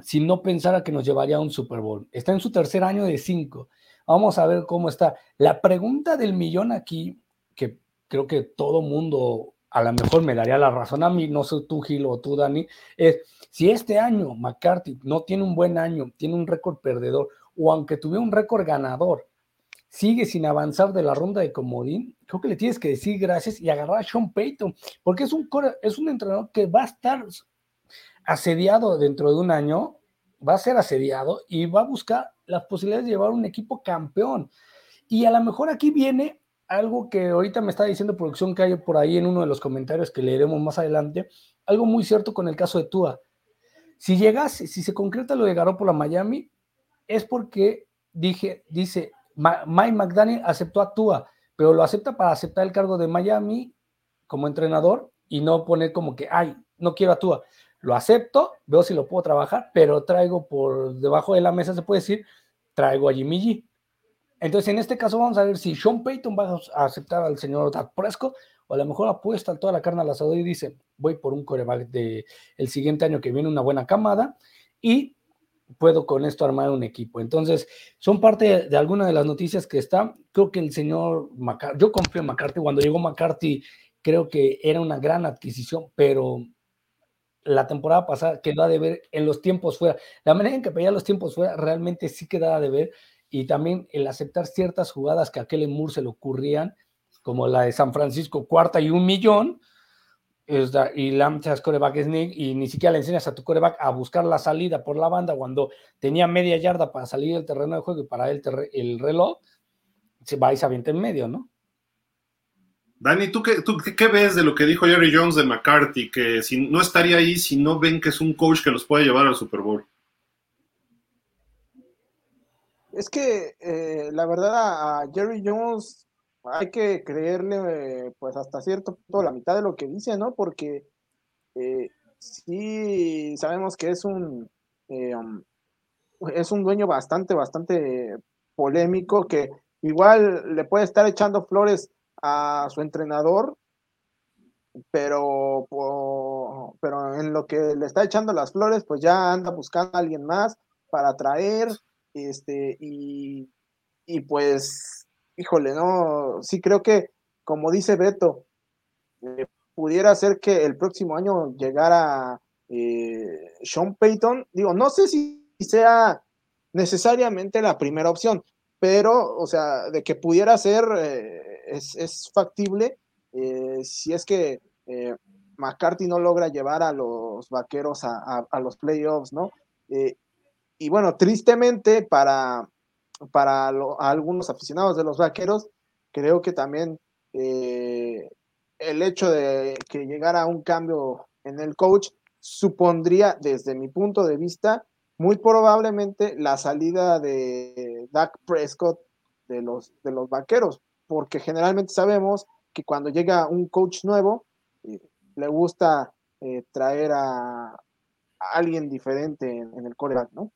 [SPEAKER 3] si no pensara que nos llevaría a un Super Bowl. Está en su tercer año de cinco. Vamos a ver cómo está. La pregunta del millón aquí, que creo que todo mundo a lo mejor me daría la razón a mí, no sé tú, Gil, o tú, Dani, es si este año McCarthy no tiene un buen año, tiene un récord perdedor, o aunque tuviera un récord ganador, sigue sin avanzar de la ronda de comodín, creo que le tienes que decir gracias y agarrar a Sean Payton, porque es un, es un entrenador que va a estar asediado dentro de un año va a ser asediado y va a buscar las posibilidades de llevar un equipo campeón. Y a lo mejor aquí viene algo que ahorita me está diciendo producción que hay por ahí en uno de los comentarios que leeremos más adelante, algo muy cierto con el caso de Tua. Si llegase, si se concreta lo de Garoppolo a Miami, es porque dije, dice, Mike McDaniel aceptó a Tua, pero lo acepta para aceptar el cargo de Miami como entrenador y no poner como que, ay, no quiero a Tua. Lo acepto, veo si lo puedo trabajar, pero traigo por debajo de la mesa, se puede decir, traigo a Jimmy G. Entonces, en este caso, vamos a ver si Sean Payton va a aceptar al señor Dak Prescott o a lo mejor apuesta toda la carne al asador y dice, voy por un coreback de el siguiente año que viene una buena camada y puedo con esto armar un equipo. Entonces, son parte de, alguna de las noticias que está. Creo que el señor McCarthy, yo confío en McCarthy, cuando llegó McCarthy, creo que era una gran adquisición, pero la temporada pasada quedó de ver en los tiempos fuera. La manera en que pedía los tiempos fuera realmente sí quedaba de ver y también el aceptar ciertas jugadas que a Kellen Moore se le ocurrían, como la de San Francisco, cuarta y un millón, es y lanzas coreback sneak y ni siquiera le enseñas a tu coreback a buscar la salida por la banda cuando tenía media yarda para salir del terreno de juego y para el, el reloj, se va y se avienta en medio, ¿no?
[SPEAKER 1] Dani, ¿tú qué, ¿tú qué ves de lo que dijo Jerry Jones de McCarthy? Que si no estaría ahí si no ven que es un coach que los puede llevar al Super Bowl.
[SPEAKER 2] Es que eh, la verdad a Jerry Jones hay que creerle pues hasta cierto punto la mitad de lo que dice, ¿no? Porque eh, sí sabemos que es un eh, um, es un dueño bastante, bastante polémico que igual le puede estar echando flores a su entrenador, pero, pero en lo que le está echando las flores, pues ya anda buscando a alguien más para traer, este, y, y pues híjole, no, sí creo que, como dice Beto, eh, pudiera ser que el próximo año llegara eh, Sean Payton. Digo, no sé si sea necesariamente la primera opción, pero, o sea, de que pudiera ser, eh, es, factible si es que McCarthy no logra llevar a los vaqueros a, a los playoffs, ¿no? y bueno, tristemente para, para algunos aficionados de los vaqueros, creo que también eh, el hecho de que llegara un cambio en el coach supondría, desde mi punto de vista, muy probablemente la salida de Dak Prescott de los, de los vaqueros, porque generalmente sabemos que cuando llega un coach nuevo, eh, le gusta eh, traer a, alguien diferente en, en el coreback, ¿no?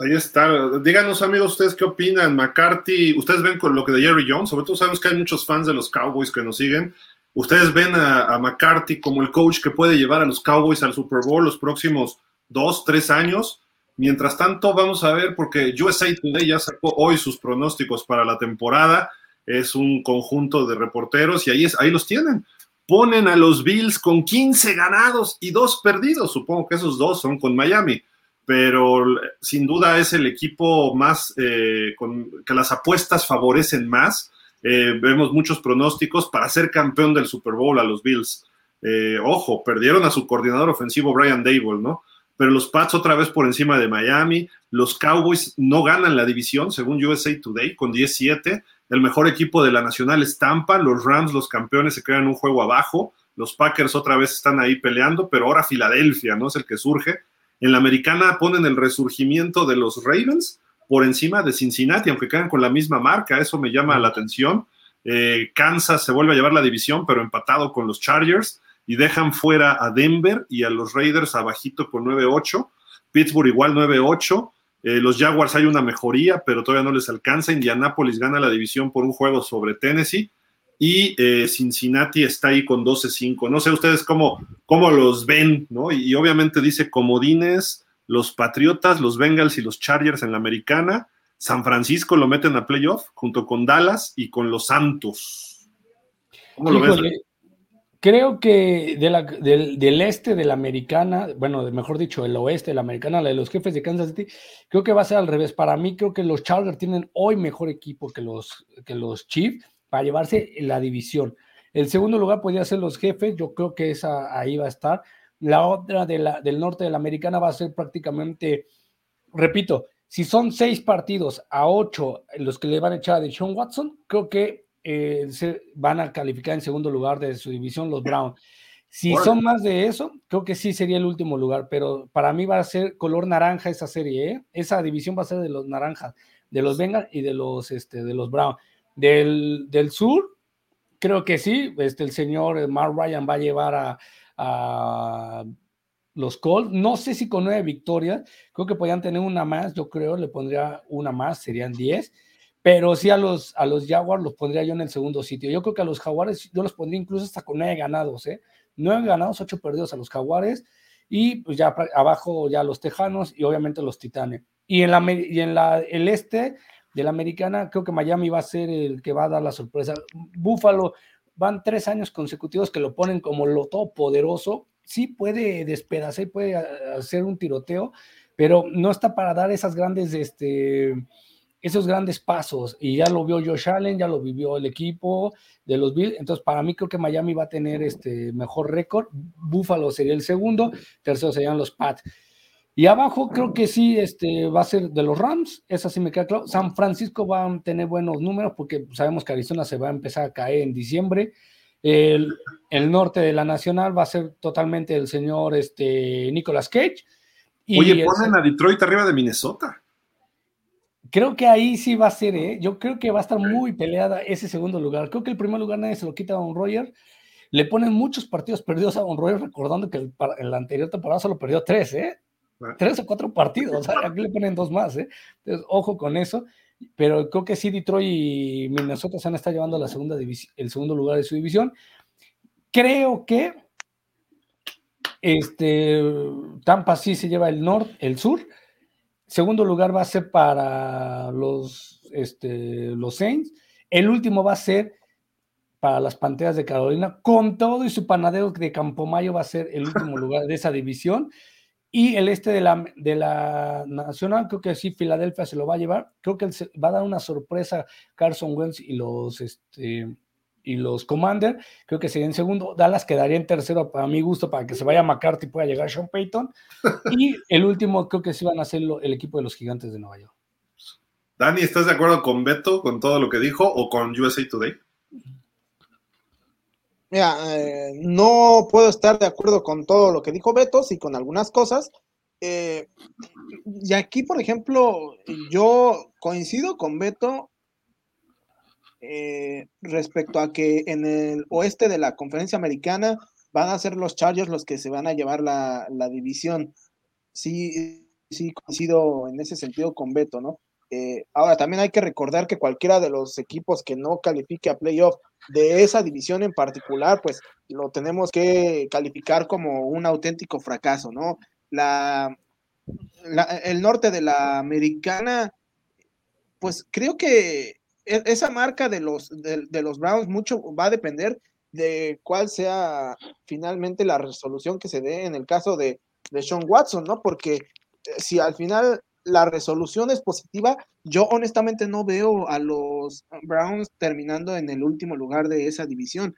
[SPEAKER 1] Ahí está. Díganos, amigos, ustedes qué opinan. McCarthy, ustedes ven con lo que de Jerry Jones, sobre todo sabemos que hay muchos fans de los Cowboys que nos siguen. Ustedes ven a, McCarthy como el coach que puede llevar a los Cowboys al Super Bowl los próximos dos, tres años. Mientras tanto, vamos a ver, porque USA Today ya sacó hoy sus pronósticos para la temporada. Es un conjunto de reporteros y ahí, es, ahí los tienen. Ponen a los Bills con 15 ganados y dos perdidos. Supongo que esos dos son con Miami pero sin duda es el equipo más eh, con, que las apuestas favorecen más. Eh, vemos muchos pronósticos para ser campeón del Super Bowl a los Bills. Eh, ojo, perdieron a su coordinador ofensivo Brian Dable, ¿no? Pero los Pats otra vez por encima de Miami. Los Cowboys no ganan la división, según USA Today, con 17. El mejor equipo de la nacional es Tampa. Los Rams, los campeones, se quedan un juego abajo. Los Packers otra vez están ahí peleando, pero ahora Filadelfia, ¿no? Es el que surge en la americana ponen el resurgimiento de los Ravens por encima de Cincinnati, aunque quedan con la misma marca, eso me llama la atención. Eh, Kansas se vuelve a llevar la división, pero empatado con los Chargers, y dejan fuera a Denver y a los Raiders abajito con 9-8. Pittsburgh igual 9-8. Eh, los Jaguars hay una mejoría, pero todavía no les alcanza. Indianapolis gana la división por un juego sobre Tennessee y eh, Cincinnati está ahí con 12-5. No sé ustedes cómo, cómo los ven, ¿no? Y, obviamente dice comodines, los Patriotas, los Bengals y los Chargers en la americana. San Francisco lo meten a playoff junto con Dallas y con los Santos.
[SPEAKER 3] ¿Cómo lo ves? Creo que del, del, este de la americana, bueno, mejor dicho, el oeste de la americana, la de los jefes de Kansas City, creo que va a ser al revés. Para mí, creo que los Chargers tienen hoy mejor equipo que los, que los Chiefs para llevarse la división. El segundo lugar podría ser los jefes, yo creo que esa ahí va a estar. La otra de la, del norte de la americana va a ser prácticamente, repito, si son seis partidos a ocho los que le van a echar a Sean Watson, creo que eh, se van a calificar en segundo lugar de su división los Browns. Si son más de eso, creo que sí sería el último lugar, pero para mí va a ser color naranja esa serie, ¿eh? Esa división va a ser de los naranjas, de los Bengals y de los, este, de los Browns. Del, del sur, creo que sí, este, el señor Mark Ryan va a llevar a, a los Colts. No sé si con nueve victorias, creo que podrían tener una más, yo creo, le pondría una más, serían diez pero sí a los, a los Jaguars los pondría yo en el segundo sitio. Yo creo que a los Jaguares yo los pondría incluso hasta con nueve ganados, ¿eh? Nueve ganados, ocho perdidos a los Jaguares y pues ya abajo ya los Tejanos y obviamente los Titanes. Y en, la, y en la, el este de la americana, creo que Miami va a ser el que va a dar la sorpresa. Buffalo van tres años consecutivos que lo ponen como lo poderoso Sí puede despedazar, puede hacer un tiroteo, pero no está para dar esas grandes, este, esos grandes pasos. Y ya lo vio Josh Allen, ya lo vivió el equipo de los Bills. Entonces, para mí creo que Miami va a tener este mejor récord. Buffalo sería el segundo, tercero serían los Pats. Y abajo creo que sí, este, va a ser de los Rams, esa sí me queda claro. San Francisco va a tener buenos números porque sabemos que Arizona se va a empezar a caer en diciembre. El, el norte de la Nacional va a ser totalmente el señor este, Nicolas Cage.
[SPEAKER 1] Y Oye, ponen a Detroit arriba de Minnesota.
[SPEAKER 3] Creo que ahí sí va a ser, ¿eh? Yo creo que va a estar muy peleada ese segundo lugar. Creo que el primer lugar nadie se lo quita a Don Roger. Le ponen muchos partidos perdidos a Don Roger, recordando que el, en la anterior temporada solo perdió tres, ¿eh? Tres o cuatro partidos. Aquí le ponen dos más, ¿eh? Entonces, ojo con eso. Pero creo que sí, Detroit y Minnesota se han estado llevando la segunda el segundo lugar de su división. Creo que este, Tampa sí se lleva el norte, el sur Segundo lugar va a ser para los, este, los Saints. El último va a ser para las Panteras de Carolina. Con todo y su panadero de Campomayo va a ser el último [laughs] lugar de esa división. Y el este de la, de la Nacional, creo que sí, Filadelfia se lo va a llevar. Creo que va a dar una sorpresa Carson Wentz y los, este, y los Commander, creo que sería en segundo. Dallas quedaría en tercero para mi gusto, para que se vaya McCarthy y pueda llegar Sean Payton. [laughs] Y el último, creo que sí van a ser el equipo de los gigantes de Nueva York.
[SPEAKER 1] Dani, ¿estás de acuerdo con Beto, con todo lo que dijo, o con USA Today?
[SPEAKER 2] Mira, eh, no puedo estar de acuerdo con todo lo que dijo Beto, sí con algunas cosas. Eh, y aquí, por ejemplo, yo coincido con Beto eh, respecto a que en el oeste de la conferencia americana van a ser los Chargers los que se van a llevar la, división. Sí, sí, coincido en ese sentido con Beto, ¿no? Eh, ahora, también hay que recordar que cualquiera de los equipos que no califique a playoff de esa división en particular, pues lo tenemos que calificar como un auténtico fracaso, ¿no? La, el norte de la americana, pues creo que e-, esa marca de los, de, los Browns mucho va a depender de cuál sea finalmente la resolución que se dé en el caso de, de Sean Watson, ¿no? Porque eh, si al final la resolución es positiva, yo honestamente no veo a los Browns terminando en el último lugar de esa división.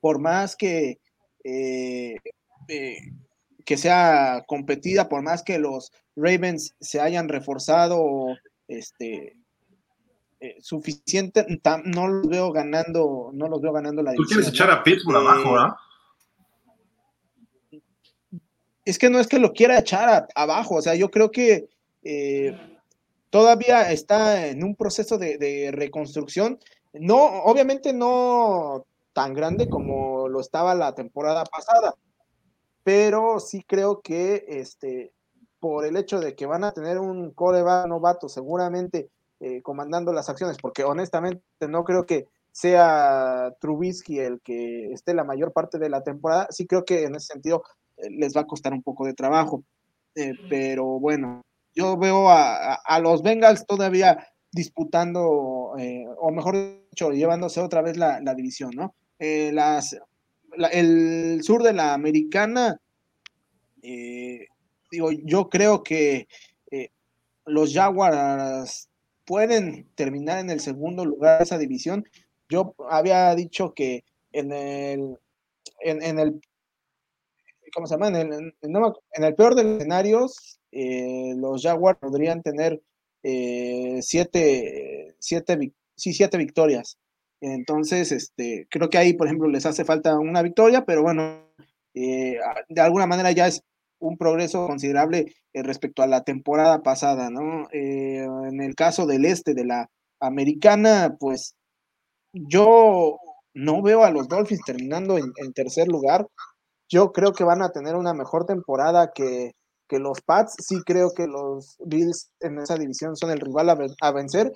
[SPEAKER 2] Por más que, eh, eh, que sea competida, por más que los Ravens se hayan reforzado este, eh, suficiente, no los veo ganando, no los veo ganando la
[SPEAKER 1] Tú quieres echar a Pittsburgh abajo, ¿verdad?
[SPEAKER 2] Es que no es que lo quiera echar abajo, o sea, yo creo que eh, todavía está en un proceso de, reconstrucción, no, obviamente no tan grande como lo estaba la temporada pasada, pero sí creo que este, por el hecho de que van a tener un coreback novato seguramente eh, comandando las acciones, porque honestamente no creo que sea Trubisky el que esté la mayor parte de la temporada. Sí creo que en ese sentido les va a costar un poco de trabajo. Eh, pero bueno, yo veo a, los Bengals todavía disputando, o mejor dicho, llevándose otra vez la, división, ¿no? las, el sur de la americana, digo, yo creo que los Jaguars pueden terminar en el segundo lugar de esa división. Yo había dicho que en el, en, el ¿cómo se llama? En el, en el peor de los escenarios, eh, los Jaguars podrían tener eh, siete, siete, sí, siete victorias. Entonces, este, creo que ahí, por ejemplo, les hace falta una victoria, pero bueno, eh, de alguna manera ya es un progreso considerable respecto a la temporada pasada, ¿no? en el caso del este de la americana, pues yo no veo a los Dolphins terminando en, tercer lugar. Yo creo que van a tener una mejor temporada que, los Pats. Sí creo que los Bills en esa división son el rival a, vencer.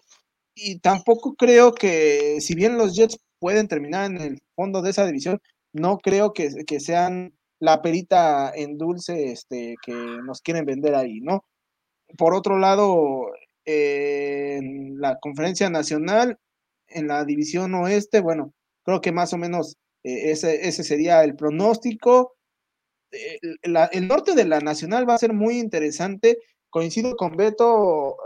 [SPEAKER 2] Y tampoco creo que, si bien los Jets pueden terminar en el fondo de esa división, no creo que, sean la perita en dulce este, que nos quieren vender ahí, ¿no? Por otro lado, en la conferencia nacional, en la división oeste, bueno, creo que más o menos eh, ese, ese, sería el pronóstico. Eh, el norte de la nacional va a ser muy interesante. Coincido con Beto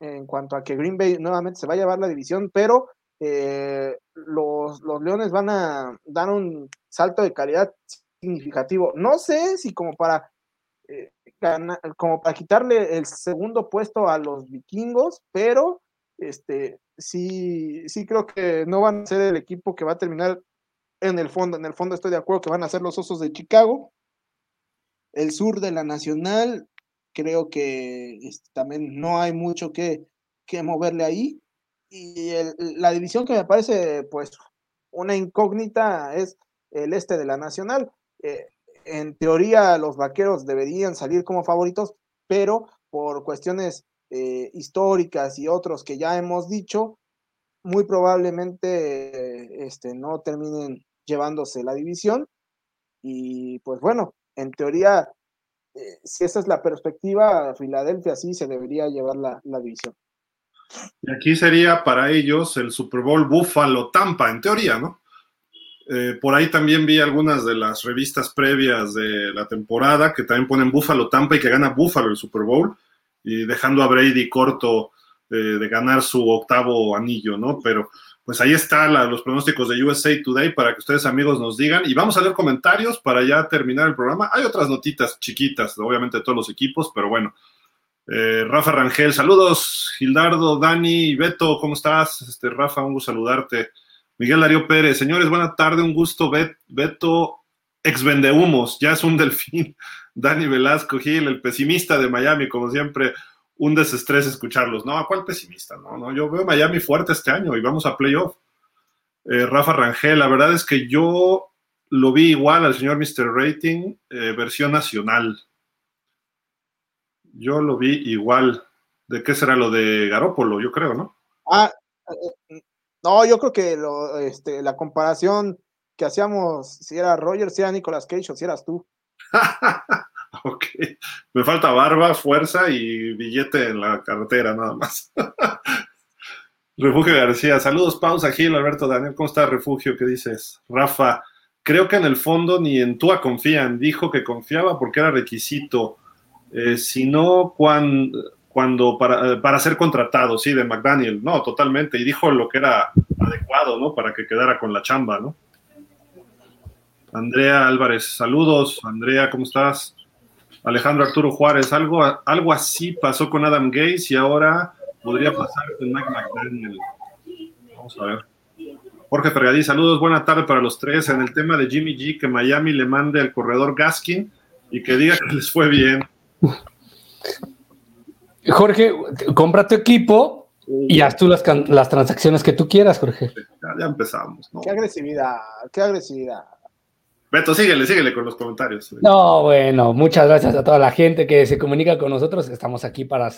[SPEAKER 2] eh, en cuanto a que Green Bay nuevamente se va a llevar la división, pero los, los Leones van a dar un salto de calidad significativo. No sé si como para como para quitarle el segundo puesto a los vikingos, pero este, sí, sí creo que no van a ser el equipo que va a terminar en el fondo. En el fondo estoy de acuerdo que van a ser los Osos de Chicago. El sur de la Nacional, creo que también no hay mucho que, que moverle ahí. Y la división que me parece, pues, una incógnita es el este de la Nacional. Eh, en teoría, los vaqueros deberían salir como favoritos, pero por cuestiones eh, históricas y otros que ya hemos dicho, muy probablemente este, no terminen llevándose la división. Y pues bueno, en teoría, eh, si esa es la perspectiva, Filadelfia sí se debería llevar la, división.
[SPEAKER 1] Y aquí sería para ellos el Super Bowl Buffalo Tampa, en teoría, ¿no? Eh, por ahí también vi algunas de las revistas previas de la temporada que también ponen Buffalo Tampa y que gana Buffalo el Super Bowl y dejando a Brady corto de ganar su octavo anillo, ¿no? Pero pues ahí están los pronósticos de USA Today para que ustedes amigos nos digan y vamos a leer comentarios para ya terminar el programa. Hay otras notitas chiquitas, obviamente de todos los equipos, pero bueno. Eh, Rafa Rangel, saludos, Gildardo, Dani, Beto, ¿cómo estás? Este, Rafa, un gusto saludarte. Miguel Darío Pérez, señores, buena tarde, un gusto. Beto, ex vendehumos, ya es un [laughs] delfín. Dani Velasco Gil, el pesimista de Miami, como siempre, un desestrés escucharlos. No, ¿a cuál pesimista? No, no, yo veo Miami fuerte este año y vamos a playoff. Eh, Rafa Rangel, la verdad es que yo lo vi igual al señor Mr. Rating, eh, versión nacional. Yo lo vi igual. ¿De qué será lo de Garópolo? Yo creo, ¿no?
[SPEAKER 2] Ah, eh, no, yo creo que este, la comparación que hacíamos, si era Roger, si era Nicolas Cage o si eras tú. [laughs]
[SPEAKER 1] ok. Me falta barba, fuerza y billete en la carretera, nada más. [laughs] Refugio García, saludos, pausa, Gil, Alberto, Daniel, ¿cómo está Refugio? ¿Qué dices? Rafa, creo que en el fondo ni en Tua confían, dijo que confiaba porque era requisito, eh, sino cuando, cuando para, para, ser contratado, sí, de McDaniel, no, totalmente, y dijo lo que era adecuado, ¿no? Para que quedara con la chamba, ¿no? Andrea Álvarez, saludos. Andrea, ¿cómo estás? Alejandro Arturo Juárez, algo, algo así pasó con Adam Gates y ahora podría pasar con Mike McDaniel. Vamos a ver. Jorge Fergadí, saludos, buena tarde para los tres. En el tema de Jimmy G, que Miami le mande al corredor Gaskin y que diga que les fue bien.
[SPEAKER 3] Jorge, compra tu equipo y haz tú las, las transacciones que tú quieras, Jorge.
[SPEAKER 1] Ya, empezamos.
[SPEAKER 2] Qué agresividad, qué agresividad.
[SPEAKER 1] Beto, síguele, síguele con los comentarios.
[SPEAKER 3] No, bueno, muchas gracias a toda la gente que se comunica con nosotros. Estamos aquí para,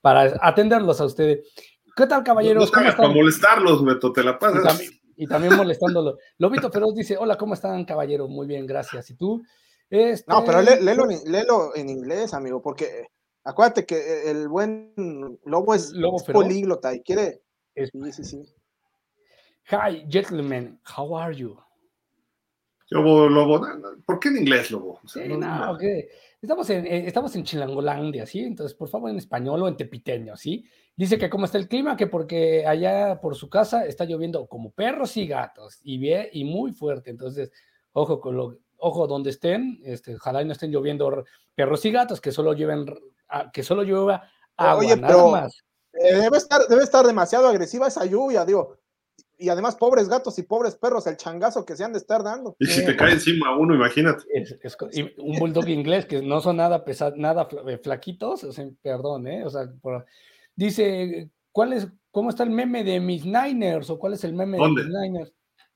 [SPEAKER 3] para atenderlos a ustedes. ¿Qué tal, caballeros?
[SPEAKER 1] No, para molestarlos, Beto, te la pasas.
[SPEAKER 3] Y también, molestándolo. Lobito Feroz dice, hola, ¿cómo están, caballero? Muy bien, gracias. ¿Y tú?
[SPEAKER 2] Este... No, pero léelo, en inglés, amigo, porque acuérdate que el buen Lobo es, Lobo políglota y quiere... Sí, sí, sí.
[SPEAKER 3] Hi, gentlemen, how are you?
[SPEAKER 1] Lobo, Lobo, ¿por qué en inglés, Lobo?
[SPEAKER 3] estamos, en, eh, estamos en Chilangolandia, ¿sí? Entonces, por favor, en español o en tepiteño, ¿sí? Dice que cómo está el clima, que porque allá por su casa está lloviendo como perros y gatos, y bien, y muy fuerte. Entonces, ojo con lo, ojo donde estén, este, ojalá y no estén lloviendo perros y gatos, que solo lleven, que solo llueva agua,
[SPEAKER 2] Oye,
[SPEAKER 3] nada
[SPEAKER 2] pero-
[SPEAKER 3] más.
[SPEAKER 2] Eh, debe, estar, debe estar demasiado agresiva esa lluvia, digo. Y además, pobres gatos y pobres perros, el changazo que se han de estar dando.
[SPEAKER 1] Y si te cae encima uno, imagínate.
[SPEAKER 3] Es- es y un bulldog inglés que no son nada pesados, nada eh, flaquitos, o sea, perdón, ¿eh? O sea, por- dice, ¿cuál es, cómo está el meme de mis Niners? ¿O cuál es el meme
[SPEAKER 1] ¿Dónde?
[SPEAKER 3] de mis Niners?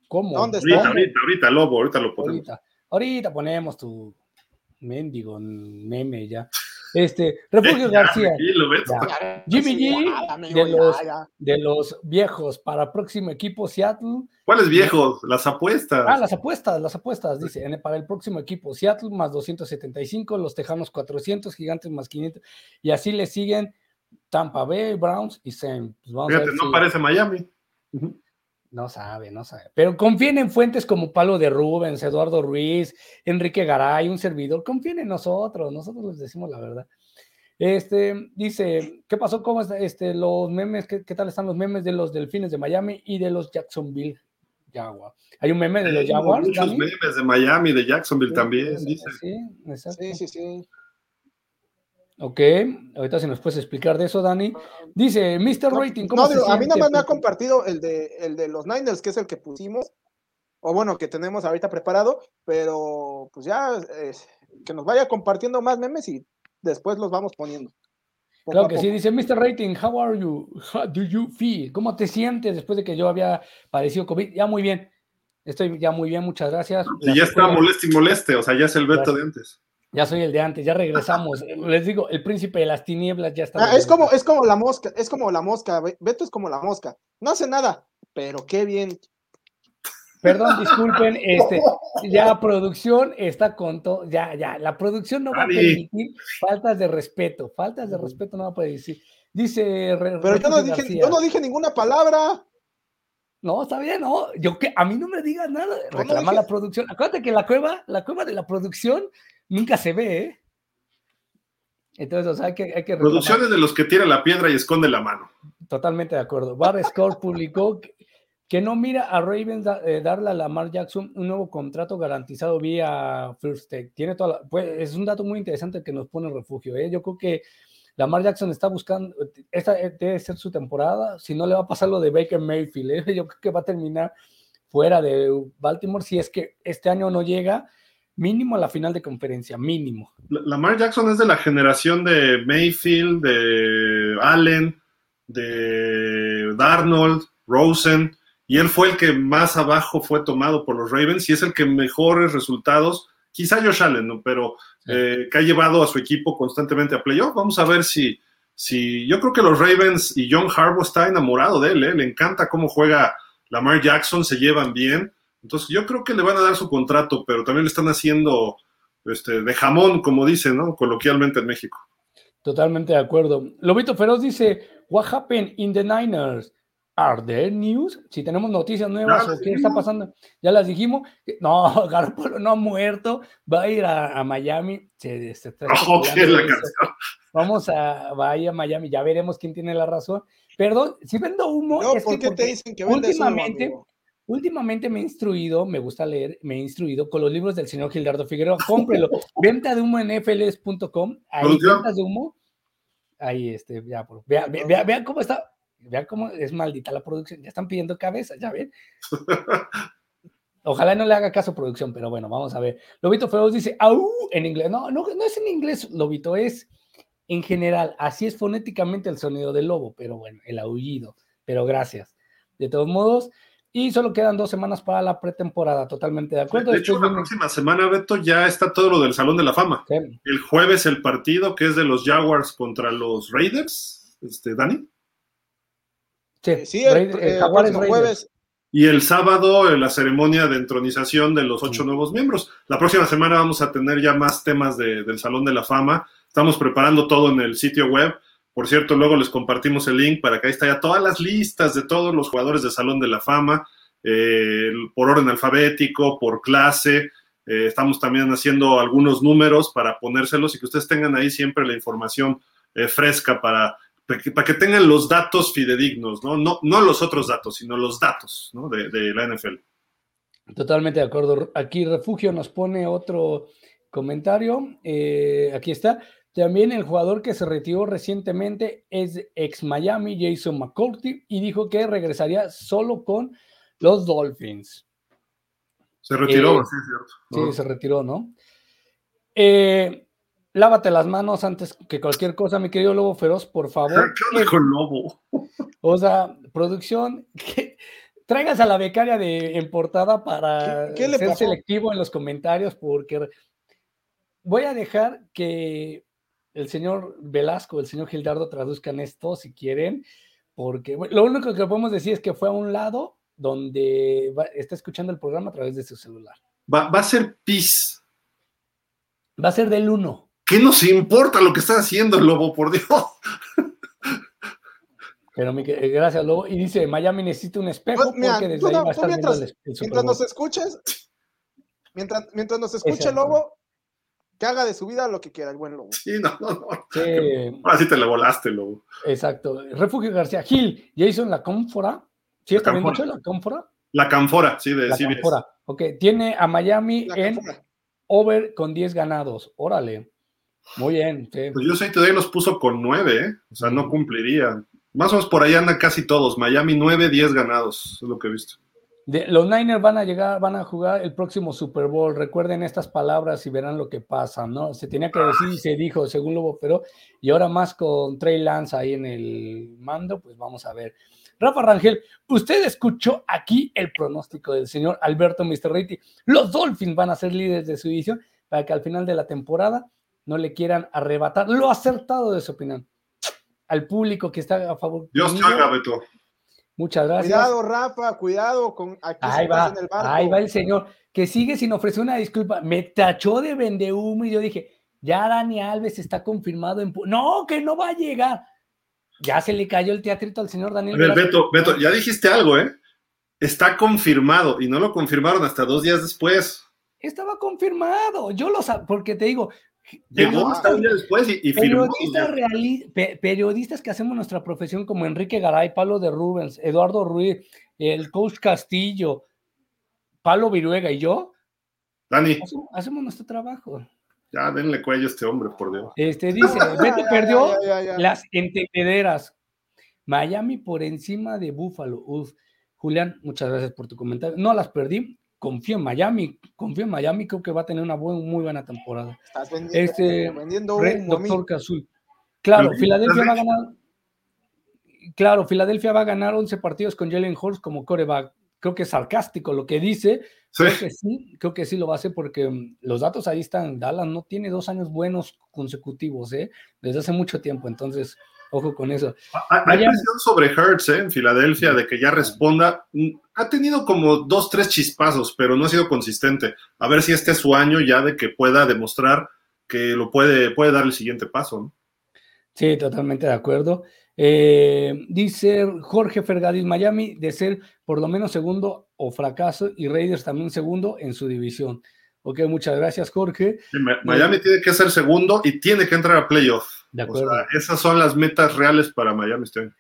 [SPEAKER 3] ¿Cómo?
[SPEAKER 2] ¿Dónde
[SPEAKER 1] Ahorita,
[SPEAKER 2] está?
[SPEAKER 1] ahorita, ahorita, Lobo, ahorita lo ponemos.
[SPEAKER 3] Ahorita, ahorita ponemos tu mendigo meme ya. Este, Refugio [laughs]
[SPEAKER 1] Ya,
[SPEAKER 3] García. Ya. Jimmy G, de los- de los viejos para próximo equipo Seattle.
[SPEAKER 1] ¿Cuáles viejos? Las apuestas.
[SPEAKER 3] Ah, las apuestas, las apuestas, dice, en- para el próximo equipo Seattle más 275, los Tejanos 400, Gigantes más 500, y así le siguen Tampa Bay, Browns y Saints. Pues
[SPEAKER 1] Fíjate,
[SPEAKER 3] ver
[SPEAKER 1] no
[SPEAKER 3] si-
[SPEAKER 1] parece Miami. Ujú.
[SPEAKER 3] No sabe, no sabe. Pero confíen en fuentes como Palo de Rubens, Eduardo Ruiz, Enrique Garay, un servidor. Confíen en nosotros, nosotros les decimos la verdad. Este dice, ¿qué pasó? ¿Cómo está, este, los memes? ¿qué, qué tal están los memes de los Delfines de Miami y de los Jacksonville Jaguars? Hay un meme de los Jaguars.
[SPEAKER 1] Muchos
[SPEAKER 3] Dani?
[SPEAKER 1] memes de Miami, de Jacksonville
[SPEAKER 3] Sí,
[SPEAKER 1] también, dice.
[SPEAKER 3] Sí, exacto.
[SPEAKER 2] Sí, sí, sí.
[SPEAKER 3] Ok, ahorita si nos puedes explicar de eso, Dani. Dice, Mr.
[SPEAKER 2] No,
[SPEAKER 3] Rating, ¿cómo
[SPEAKER 2] no,
[SPEAKER 3] se
[SPEAKER 2] digo, a mí nada más me ha compartido el de, el de los Niners, que es el que pusimos, o bueno, que tenemos ahorita preparado, pero pues ya eh, que nos vaya compartiendo más memes y después los vamos poniendo. Poco
[SPEAKER 3] Claro que sí, dice Mr. Rating, how are you? How do you feel? ¿Cómo te sientes después de que yo había padecido COVID? Ya muy bien. Estoy ya muy bien, muchas gracias.
[SPEAKER 1] Y ya está moleste y moleste, o sea, ya es el Beto
[SPEAKER 3] Claro.
[SPEAKER 1] de antes.
[SPEAKER 3] Ya soy el de antes, ya regresamos. [laughs] Les digo, el príncipe de las tinieblas ya está.
[SPEAKER 2] Ah, es como, es como la mosca, es como la mosca, Be- Beto es como la mosca. No hace nada, pero qué bien.
[SPEAKER 3] Perdón, disculpen, [laughs] este, ya producción está con todo, ya, ya, la producción no va a permitir faltas de respeto, faltas de respeto no va a poder decir. Dice Re-
[SPEAKER 2] Pero yo no dije, yo no dije ninguna palabra.
[SPEAKER 3] No, está bien, no. Yo que a mí no me digas nada.
[SPEAKER 2] no
[SPEAKER 3] Reclama
[SPEAKER 2] dije-
[SPEAKER 3] la producción. Acuérdate que la cueva, la cueva de la producción nunca se ve, ¿eh? Entonces, o sea, hay que, hay que.
[SPEAKER 1] Producciones de los que tira la piedra y esconde la mano.
[SPEAKER 3] Totalmente de acuerdo. Bar Score publicó que, que no mira a Ravens da- eh, darle a Lamar Jackson un nuevo contrato garantizado vía First Take. Tiene toda la- pues, es un dato muy interesante que nos pone refugio. ¿eh? Yo creo que Lamar Jackson está buscando, esta eh, debe ser su temporada, si no le va a pasar lo de Baker Mayfield. ¿eh? Yo creo que va a terminar fuera de Baltimore si es que este año no llega mínimo a la final de conferencia, mínimo.
[SPEAKER 1] La- Lamar Jackson es de la generación de Mayfield, de Allen, de Darnold, Rosen, y él fue el que más abajo fue tomado por los Ravens y es el que mejores resultados, quizá Josh Allen, ¿no? pero
[SPEAKER 3] Sí.
[SPEAKER 1] eh, que ha llevado a su equipo constantemente a playoff. Vamos a ver si, si yo creo que los Ravens y John Harbaugh está enamorado de él, ¿eh? le encanta cómo juega Lamar Jackson, se llevan bien. Entonces yo creo que le van a dar su contrato, pero también le están haciendo este, de jamón, como dicen, ¿no? Coloquialmente en México.
[SPEAKER 3] Totalmente de acuerdo. Lobito Feroz dice, What happened in the Niners? Are there news? Si tenemos noticias nuevas o qué está pasando, ya las dijimos. No, [laughs] Garoppolo no ha muerto, va a ir a, a Miami. Se, se está
[SPEAKER 1] Oh.
[SPEAKER 3] Vamos a, va a ir a Miami, ya veremos quién tiene la razón. Perdón, si vendo humo,
[SPEAKER 2] No,
[SPEAKER 3] es
[SPEAKER 2] ¿por
[SPEAKER 3] que
[SPEAKER 2] qué te dicen que vendes humo,
[SPEAKER 3] últimamente,
[SPEAKER 2] amigo?
[SPEAKER 3] Últimamente me he instruido, me gusta leer, me he instruido con los libros del señor Gildardo Figueroa. [laughs] Cómprelo. Venta de humo en fls.com. Ahí, ventas de humo. Ahí, este, ya, por, vea, vea, vea- vea cómo está. Vean cómo es maldita la producción. Ya están pidiendo cabeza, ya ven. [laughs] Ojalá no le haga caso a producción, pero bueno, vamos a ver. Lobito Feroz dice, au, en inglés. No, no, no es en inglés, Lobito, es en general. Así es fonéticamente el sonido del lobo, pero bueno, el aullido. Pero gracias. De todos modos, y solo quedan dos semanas para la pretemporada, totalmente de acuerdo.
[SPEAKER 1] De hecho,
[SPEAKER 3] Después
[SPEAKER 1] la
[SPEAKER 3] viene-
[SPEAKER 1] próxima semana, Beto, ya está todo lo del Salón de la Fama.
[SPEAKER 3] Sí,
[SPEAKER 1] El jueves el partido que es de los Jaguars contra los Raiders, este, Dani.
[SPEAKER 3] sí,
[SPEAKER 2] Sí, el, eh, el
[SPEAKER 3] Raiders.
[SPEAKER 2] jueves.
[SPEAKER 1] Y el sábado eh, la ceremonia de entronización de los ocho
[SPEAKER 3] Sí.
[SPEAKER 1] nuevos miembros. La próxima semana vamos a tener ya más temas de- del Salón de la Fama. Estamos preparando todo en el sitio web. Por cierto, luego les compartimos el link para que ahí está ya todas las listas de todos los jugadores del Salón de la Fama, eh, por orden alfabético, por clase. Eh, estamos también haciendo algunos números para ponérselos y que ustedes tengan ahí siempre la información eh, fresca para, para que, tengan los datos fidedignos, ¿no? No, no los otros datos, sino los datos ¿no? de, de la NFL.
[SPEAKER 3] Totalmente de acuerdo. Aquí Refugio nos pone otro comentario. Aquí está. También el jugador que se retiró recientemente es ex Miami, Jason McCourty, y dijo que regresaría solo con los Dolphins.
[SPEAKER 1] Se retiró,
[SPEAKER 3] Eh,
[SPEAKER 1] sí, es cierto.
[SPEAKER 3] Sí, se retiró, ¿no? Eh, lávate las manos antes que cualquier cosa, mi querido Lobo Feroz, por favor. [laughs]
[SPEAKER 1] ¿Qué con Lobo? [laughs]
[SPEAKER 3] O sea, producción, que traigas a la becaria de en portada para
[SPEAKER 2] ¿Qué- qué le
[SPEAKER 3] ser
[SPEAKER 2] pasó?
[SPEAKER 3] selectivo en los comentarios, porque voy a dejar que el señor Velasco, el señor Gildardo traduzcan esto si quieren, porque bueno, lo único que podemos decir es que fue a un lado donde va- está escuchando el programa a través de su celular.
[SPEAKER 1] Va, va a ser pis.
[SPEAKER 3] Va a ser del 1.
[SPEAKER 1] ¿Qué nos importa lo que está haciendo Lobo, por Dios?
[SPEAKER 3] Pero mi gracias, Lobo. Y dice, Miami necesita un espejo
[SPEAKER 2] Pues, mira,
[SPEAKER 3] porque desde
[SPEAKER 2] tú
[SPEAKER 3] ahí va a estar viendo
[SPEAKER 2] mientras-
[SPEAKER 3] el, el
[SPEAKER 2] Mientras nos
[SPEAKER 3] Bowl".
[SPEAKER 2] escuches, mientras, mientras nos escuche. Lobo, que haga de su vida lo que quiera, el buen Lobo.
[SPEAKER 1] Sí, no, no, no.
[SPEAKER 3] Sí, [laughs]
[SPEAKER 1] Ahora sí te la volaste, Lobo.
[SPEAKER 3] exacto. Refugio García Gil, Jason La Cómfora. ¿Sí está bien dicho? La Cómfora.
[SPEAKER 1] La canfora, sí, de
[SPEAKER 3] La
[SPEAKER 1] CBS.
[SPEAKER 3] Cámfora. Ok, tiene a Miami
[SPEAKER 2] La
[SPEAKER 3] en over con 10 ganados. Órale. Muy bien. sí.
[SPEAKER 1] Pues yo sé Today los puso con nueve, ¿eh? O sea, no cumpliría. Más o menos por ahí andan casi todos. Miami 9, 10 ganados, es lo que he visto.
[SPEAKER 3] De- los Niners van a llegar, van a jugar el próximo Super Bowl. Recuerden estas palabras y verán lo que pasa, ¿no? Se tenía que decir y se dijo, según Lobo, pero y ahora más con Trey Lance ahí en el mando, pues vamos a ver. Rafa Rangel, usted escuchó aquí el pronóstico del señor Alberto Mr. Reiti. Los Dolphins van a ser líderes de su división para que al final de la temporada no le quieran arrebatar lo acertado de su opinión. Al público que está a favor.
[SPEAKER 1] Dios te haga, Beto.
[SPEAKER 3] Muchas gracias.
[SPEAKER 2] Cuidado, Rafa, cuidado con aquí
[SPEAKER 3] Ahí va,
[SPEAKER 2] en el barco.
[SPEAKER 3] ahí va el señor, que sigue sin ofrecer una disculpa. Me tachó de vendehumo y yo dije, ya Dani Alves está confirmado en... No, que no va a llegar. Ya se le cayó el teatrito al señor
[SPEAKER 1] A
[SPEAKER 3] Daniel.
[SPEAKER 1] ver,
[SPEAKER 3] Velasco.
[SPEAKER 1] Beto, Beto, ya dijiste algo, ¿eh? Está confirmado y no lo confirmaron hasta dos días después.
[SPEAKER 3] Estaba confirmado. Yo lo sabía, porque te digo,
[SPEAKER 1] Llegó hasta un día después y, y firmó.
[SPEAKER 3] periodistas, reali- pe- periodistas que hacemos nuestra profesión como Enrique Garay, Pablo de Rubens, Eduardo Ruiz, el coach Castillo, Pablo Viruega y yo,
[SPEAKER 1] Dani,
[SPEAKER 3] hacemos, hacemos nuestro trabajo.
[SPEAKER 1] ya denle cuello a este hombre, por Dios.
[SPEAKER 3] Este dice, [laughs]
[SPEAKER 2] ya,
[SPEAKER 3] perdió
[SPEAKER 2] ya, ya, ya.
[SPEAKER 3] las entendederas. Miami por encima de Buffalo. Uf. Julián, muchas gracias por tu comentario. No las perdí. Confío en Miami. Confío en Miami. Creo que va a tener una buen- muy buena temporada.
[SPEAKER 2] Estás vendiendo,
[SPEAKER 3] Este,
[SPEAKER 2] vendiendo.
[SPEAKER 3] Doctor Cazul. Claro,
[SPEAKER 1] Pero,
[SPEAKER 3] Filadelfia va a
[SPEAKER 1] ¿estás
[SPEAKER 3] ganar. Claro, Filadelfia va a ganar 11 partidos con Jalen Hurts como coreback. Creo que es sarcástico lo que dice.
[SPEAKER 1] Sí.
[SPEAKER 3] Creo que sí, creo que sí lo va a hacer porque mm, los datos ahí están. Dallas no tiene dos años buenos consecutivos, ¿eh? Desde hace mucho tiempo. Entonces, ojo con eso.
[SPEAKER 1] Hay, hay
[SPEAKER 3] Miami.
[SPEAKER 1] presión sobre Hertz ¿eh? en Filadelfia de que ya responda. Mm, Ha tenido como dos, tres chispazos, pero no ha sido consistente. A ver si este es su año ya de que pueda demostrar que lo puede, puede dar el siguiente paso. ¿no?
[SPEAKER 3] Sí, totalmente de acuerdo. Eh, dice Jorge Fergadis, Miami de ser por lo menos segundo o fracaso y Raiders también segundo en su división. Ok, muchas gracias, Jorge.
[SPEAKER 1] Sí, Miami tiene que ser segundo y tiene que entrar a playoff.
[SPEAKER 3] De
[SPEAKER 1] O
[SPEAKER 3] acuerdo.
[SPEAKER 1] sea, esas son las metas reales para Miami este año.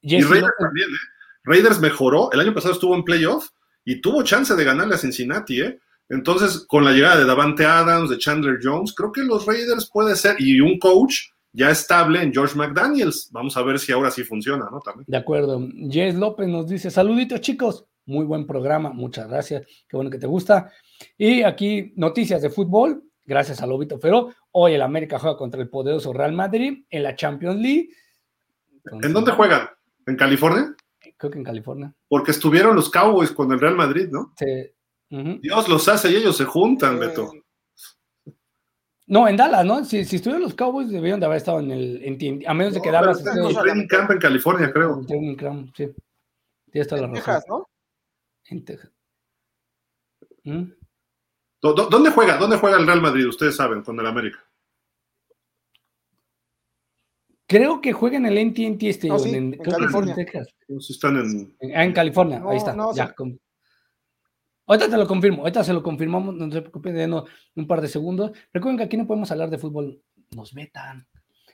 [SPEAKER 1] Y Raiders también, ¿eh? Raiders mejoró. El año pasado estuvo en playoff y tuvo chance de ganarle a Cincinnati, ¿eh? Entonces, con la llegada de Davante Adams, de Chandler Jones, creo que los Raiders puede ser, y un coach ya estable en George McDaniels. Vamos a ver si ahora sí funciona, ¿no? También.
[SPEAKER 3] De acuerdo. Jess López nos dice, saluditos chicos, muy buen programa, muchas gracias, qué bueno que te gusta. Y aquí noticias de fútbol, gracias a Lobito Feró. Hoy el América juega contra el poderoso Real Madrid en la Champions League.
[SPEAKER 1] ¿En dónde juegan? ¿En California?
[SPEAKER 3] Creo que en California.
[SPEAKER 1] Porque estuvieron los Cowboys con el Real Madrid, ¿no?
[SPEAKER 3] Sí.
[SPEAKER 1] Dios los hace y ellos se juntan,
[SPEAKER 2] Eh,
[SPEAKER 1] Beto.
[SPEAKER 3] No, en Dallas, ¿no? Si, si estuvieron los Cowboys, debieron de haber estado en el. en ti- a menos de que
[SPEAKER 1] No,
[SPEAKER 3] Dallas
[SPEAKER 1] está en training camp en California, creo.
[SPEAKER 3] en training camp, sí. Tienes toda la
[SPEAKER 2] en
[SPEAKER 3] razón.
[SPEAKER 2] Texas, ¿no?
[SPEAKER 3] En Texas. ¿Mm?
[SPEAKER 1] ¿Dó- dó- ¿Dónde juega? ¿Dónde juega el Real Madrid? Ustedes saben, con el América.
[SPEAKER 3] Creo que juega en el NTNT Stadium.
[SPEAKER 2] Oh, sí,
[SPEAKER 3] en,
[SPEAKER 2] en California.
[SPEAKER 3] Texas.
[SPEAKER 1] No sé si están en.
[SPEAKER 3] En, ah, en California,
[SPEAKER 2] No,
[SPEAKER 3] ahí está.
[SPEAKER 2] no,
[SPEAKER 3] ya,
[SPEAKER 2] sí.
[SPEAKER 3] con- Ahorita te lo confirmo, ahorita se lo confirmamos, no se preocupen, denos un par de segundos. Recuerden que aquí no podemos hablar de fútbol, nos vetan.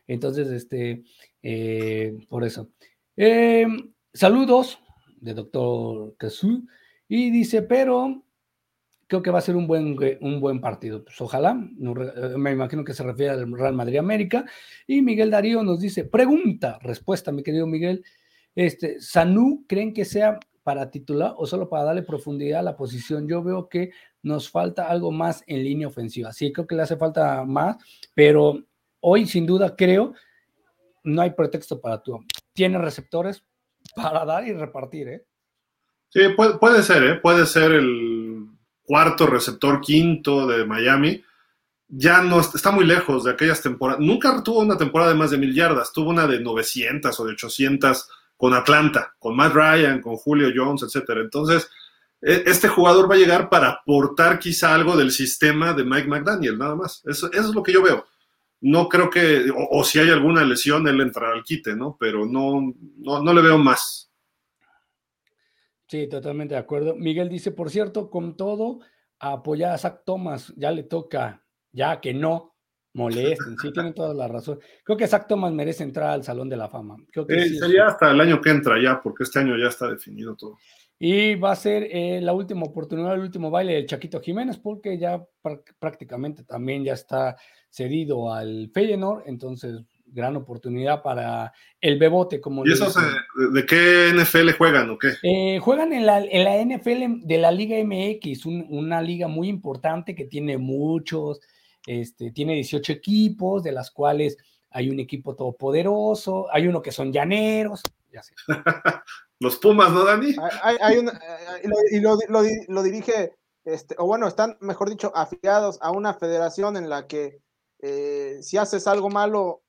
[SPEAKER 3] Entonces, este, eh, por eso. Eh, saludos de doctor Kazu. Y dice, pero creo que va a ser un buen, un buen partido. Pues ojalá, eh, me imagino que se refiere al Real Madrid América. Y Miguel Darío nos dice, pregunta, respuesta, mi querido Miguel. Este, ¿Sanú creen que sea para titular o solo para darle profundidad a la posición? Yo veo que nos falta algo más en línea ofensiva. Sí, creo que le hace falta más, pero hoy sin duda creo no hay pretexto para tú. Tiene receptores para dar y repartir, ¿eh?
[SPEAKER 1] Sí, puede, puede ser, ¿eh? Puede ser el cuarto receptor quinto de Miami. Ya no está muy lejos de aquellas temporadas. Nunca tuvo una temporada de más de mil yardas, tuvo una de 900 o de 800 con Atlanta, con Matt Ryan, con Julio Jones, etcétera. Entonces, e, este jugador va a llegar para aportar quizá algo del sistema de Mike McDaniel, nada más. Eso, es lo que yo veo no creo que, o, si hay alguna lesión, él entrará al quite, ¿no? Pero no, no, le veo más.
[SPEAKER 3] Sí, totalmente de acuerdo. Miguel dice, por cierto, con todo, apoyar a Zach Thomas, ya le toca, ya que no molesten, sí, tienen toda la razón. Creo que Zach Thomas merece entrar al Salón de la Fama. Creo que
[SPEAKER 1] sería hasta el año que entra ya, porque este año ya está definido todo.
[SPEAKER 3] Y va a ser eh, la última oportunidad, el último baile del Chaquito Jiménez, porque ya prácticamente también ya está cedido al Feyenoord, entonces gran oportunidad para el Bebote. Como
[SPEAKER 1] ¿Y esos de qué NFL juegan o qué?
[SPEAKER 3] Eh, juegan en la, en la, NFL de la Liga MX, una liga muy importante que tiene muchos, este, tiene 18 equipos, de las cuales hay un equipo todopoderoso, hay uno que son llaneros, ya sé. [laughs]
[SPEAKER 1] Los Pumas, ¿no, Dani?
[SPEAKER 2] Hay, y, lo, lo, dirige, este, o bueno, están, mejor dicho, afiliados a una federación en la que eh, si haces algo malo,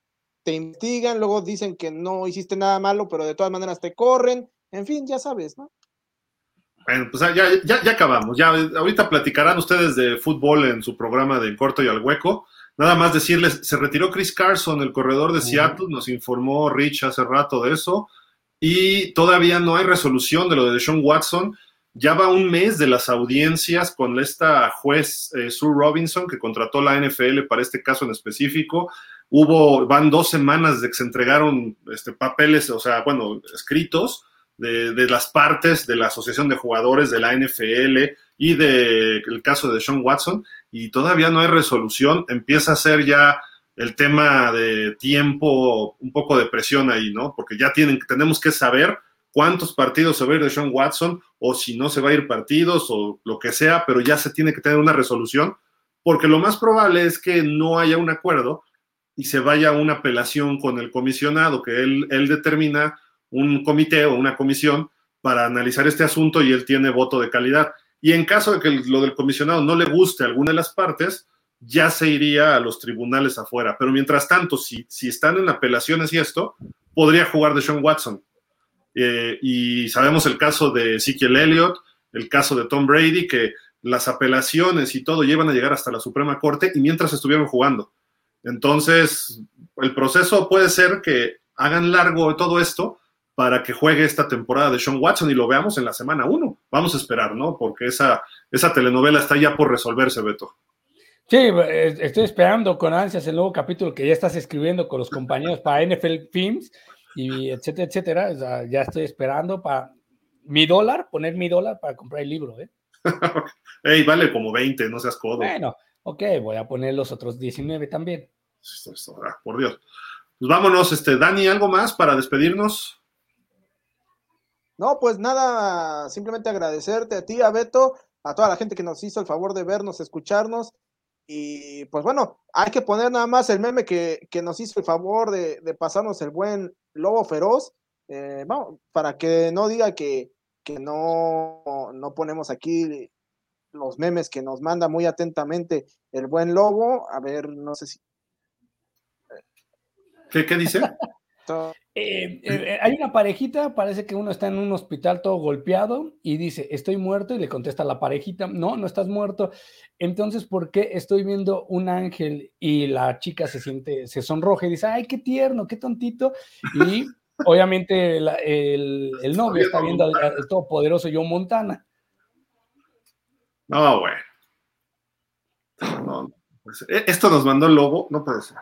[SPEAKER 2] te investigan, luego dicen que no hiciste nada malo, pero de todas maneras te corren, en fin, ya sabes, ¿no?
[SPEAKER 1] Bueno, pues ya, ya, ya acabamos. Ya ahorita platicarán ustedes de fútbol en su programa de En Corto y al Hueco. Nada más decirles, se retiró Chris Carson, el corredor de Seattle, nos informó Rich hace rato de eso, y todavía no hay resolución de lo de Sean Watson. Ya va un mes de las audiencias con esta juez eh, Sue Robinson que contrató la NFL para este caso en específico. Hubo, van dos semanas de que se entregaron este, papeles, o sea, bueno, escritos de, de, las partes de la Asociación de Jugadores de la NFL y del el caso de Sean Watson y todavía no hay resolución. Empieza a ser ya el tema de tiempo, un poco de presión ahí, ¿no? Porque ya tienen, tenemos que saber cuántos partidos se va a ir de Sean Watson o si no se va a ir partidos o lo que sea, pero ya se tiene que tener una resolución, porque lo más probable es que no haya un acuerdo y se vaya a una apelación con el comisionado, que él, él determina un comité o una comisión para analizar este asunto y él tiene voto de calidad. Y en caso de que lo del comisionado no le guste a alguna de las partes, ya se iría a los tribunales afuera. Pero mientras tanto, si, si están en apelaciones y esto, podría jugar de Sean Watson. Eh, y sabemos el caso de Ezekiel Elliott, el caso de Tom Brady, que las apelaciones y todo llevan a llegar hasta la Suprema Corte y mientras estuvieron jugando. Entonces, el proceso puede ser que hagan largo todo esto para que juegue esta temporada de Sean Watson y lo veamos en la semana 1. Vamos a esperar, ¿no? Porque esa, esa telenovela está ya por resolverse, Beto.
[SPEAKER 3] Sí, eh, estoy esperando con ansias el nuevo capítulo que ya estás escribiendo con los compañeros para NFL Films y etcétera, etcétera. ya estoy esperando para mi dólar, poner mi dólar para comprar el libro, ¿eh? [laughs]
[SPEAKER 1] Ey, vale como 20, no seas codo.
[SPEAKER 3] Bueno, ok, voy a poner los otros 19 también.
[SPEAKER 1] Ah, por Dios. Pues vámonos, este, Dani, ¿algo más para despedirnos?
[SPEAKER 2] No, pues nada, simplemente agradecerte a ti, a Beto, a toda la gente que nos hizo el favor de vernos, escucharnos. Y pues bueno, hay que poner nada más el meme que, nos hizo el favor de, de pasarnos el buen Lobo Feroz, eh, para que no diga que, que no, no ponemos aquí los memes que nos manda muy atentamente el buen Lobo. A ver, no sé si.
[SPEAKER 1] ¿Qué, qué dice? [laughs]
[SPEAKER 3] Eh, eh, hay una parejita, parece que uno está en un hospital todo golpeado y dice, estoy muerto, y le contesta la parejita, no, no estás muerto. Entonces, ¿por qué estoy viendo un ángel y la chica se siente, se sonroja y dice, ay, qué tierno, qué tontito? Y [laughs] obviamente el, novio está viendo al, todopoderoso John Montana.
[SPEAKER 1] No, güey. Pues, e, esto nos mandó el lobo, no puede ser.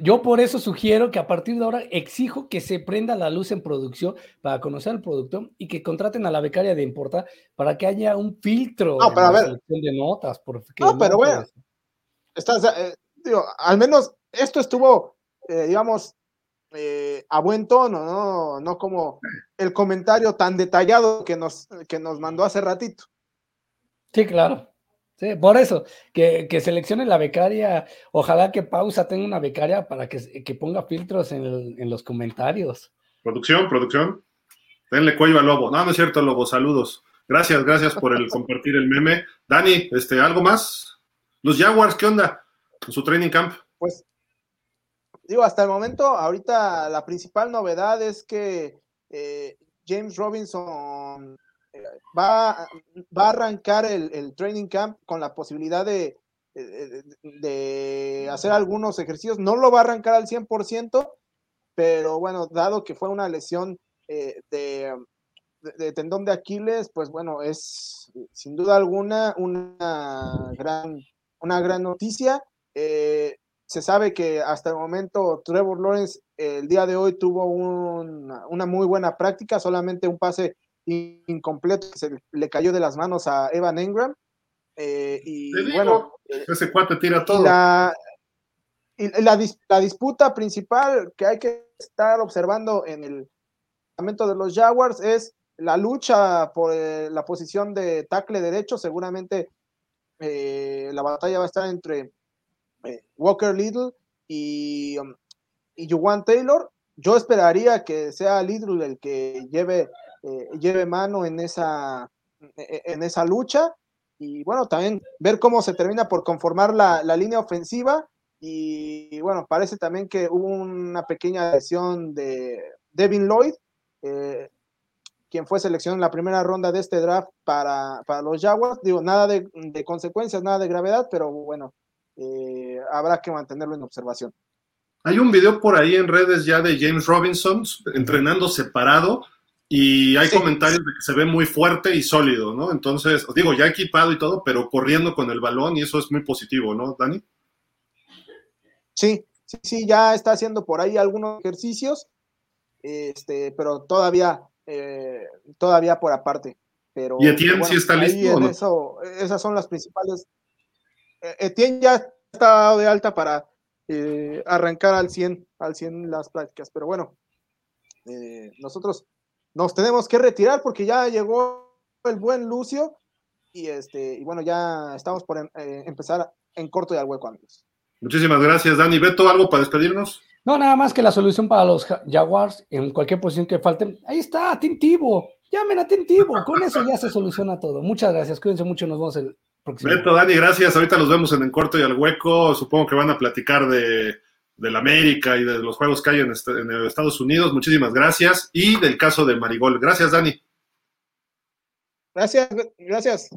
[SPEAKER 3] Yo por eso sugiero que a partir de ahora exijo que se prenda la luz en producción para conocer al producto y que contraten a la becaria de Importa para que haya un filtro
[SPEAKER 2] no, pero a ver.
[SPEAKER 3] de notas. Porque
[SPEAKER 2] no, pero bueno, estás, eh, digo, al menos esto estuvo, eh, digamos, eh, a buen tono, ¿no? No como el comentario tan detallado que nos, que nos mandó hace ratito.
[SPEAKER 3] Sí, claro. Sí, por eso, que, que seleccione la becaria. Ojalá que Pausa tenga una becaria para que, que ponga filtros en, en, los comentarios.
[SPEAKER 1] Producción, producción. Denle cuello al lobo. No, no es cierto, lobo. Saludos. Gracias, gracias por el [laughs] compartir el meme. Dani, este, ¿algo más? Los Jaguars, ¿qué onda? En su training camp.
[SPEAKER 2] Pues, digo, hasta el momento, ahorita la principal novedad es que eh, James Robinson va, va a arrancar el, training camp con la posibilidad de, de, hacer algunos ejercicios. No lo va a arrancar al 100%, pero bueno, dado que fue una lesión eh, de, tendón de Aquiles, pues bueno, es sin duda alguna una gran, una gran noticia. Eh, se sabe que hasta el momento Trevor Lawrence el día de hoy tuvo una muy buena práctica, solamente un pase incompleto que se le cayó de las manos a Evan Engram. Eh, y bueno,
[SPEAKER 1] eh, ese cuate tira todo.
[SPEAKER 2] La, la, disputa principal que hay que estar observando en el momento de los Jaguars es la lucha por eh, la posición de tackle derecho. Seguramente la batalla va a estar entre Walker Little y, um, y Juwan Taylor. Yo esperaría que sea Little el que lleve eh, lleve mano en esa, e, en esa lucha. Y bueno, también ver cómo se termina por conformar la, línea ofensiva. Y, bueno, parece también que hubo una pequeña lesión de Devin Lloyd, eh, quien fue seleccionado en la primera ronda de este draft para, los Jaguars. Digo, nada de, consecuencias, nada de gravedad, pero bueno, eh, habrá que mantenerlo en observación.
[SPEAKER 1] Hay un video por ahí en redes ya de James Robinson entrenando separado y hay comentarios de que se ve muy fuerte y sólido, ¿no? Entonces, digo, ya equipado y todo, pero corriendo con el balón y eso es muy positivo, ¿no, Dani?
[SPEAKER 2] Sí, sí, sí, ya está haciendo por ahí algunos ejercicios, este, pero todavía, eh, todavía por aparte. Pero,
[SPEAKER 1] ¿Y Etienne sí está listo?
[SPEAKER 2] no? eso, esas son las principales. Eh, Etienne ya está de alta para eh, arrancar al 100, al 100 las prácticas, pero bueno, nosotros nos tenemos que retirar porque ya llegó el buen Lucio y este y bueno, ya estamos por em, eh, empezar en corto y al hueco, amigos.
[SPEAKER 1] Muchísimas gracias, Dani. Beto, ¿algo para despedirnos?
[SPEAKER 3] No, nada más que la solución para los Jaguars en cualquier posición que falten. Ahí está, Tintivo. Llamen a Tintivo. Con eso ya se soluciona todo. Muchas gracias. Cuídense mucho. Nos vemos el próximo.
[SPEAKER 1] Beto, Dani, gracias. Ahorita los vemos en En Corto y al Hueco. Supongo que van a platicar de del América y de los juegos que hay en, Estados Unidos. Muchísimas gracias. Y del caso de Marigol. Gracias, Dani.
[SPEAKER 2] Gracias, gracias.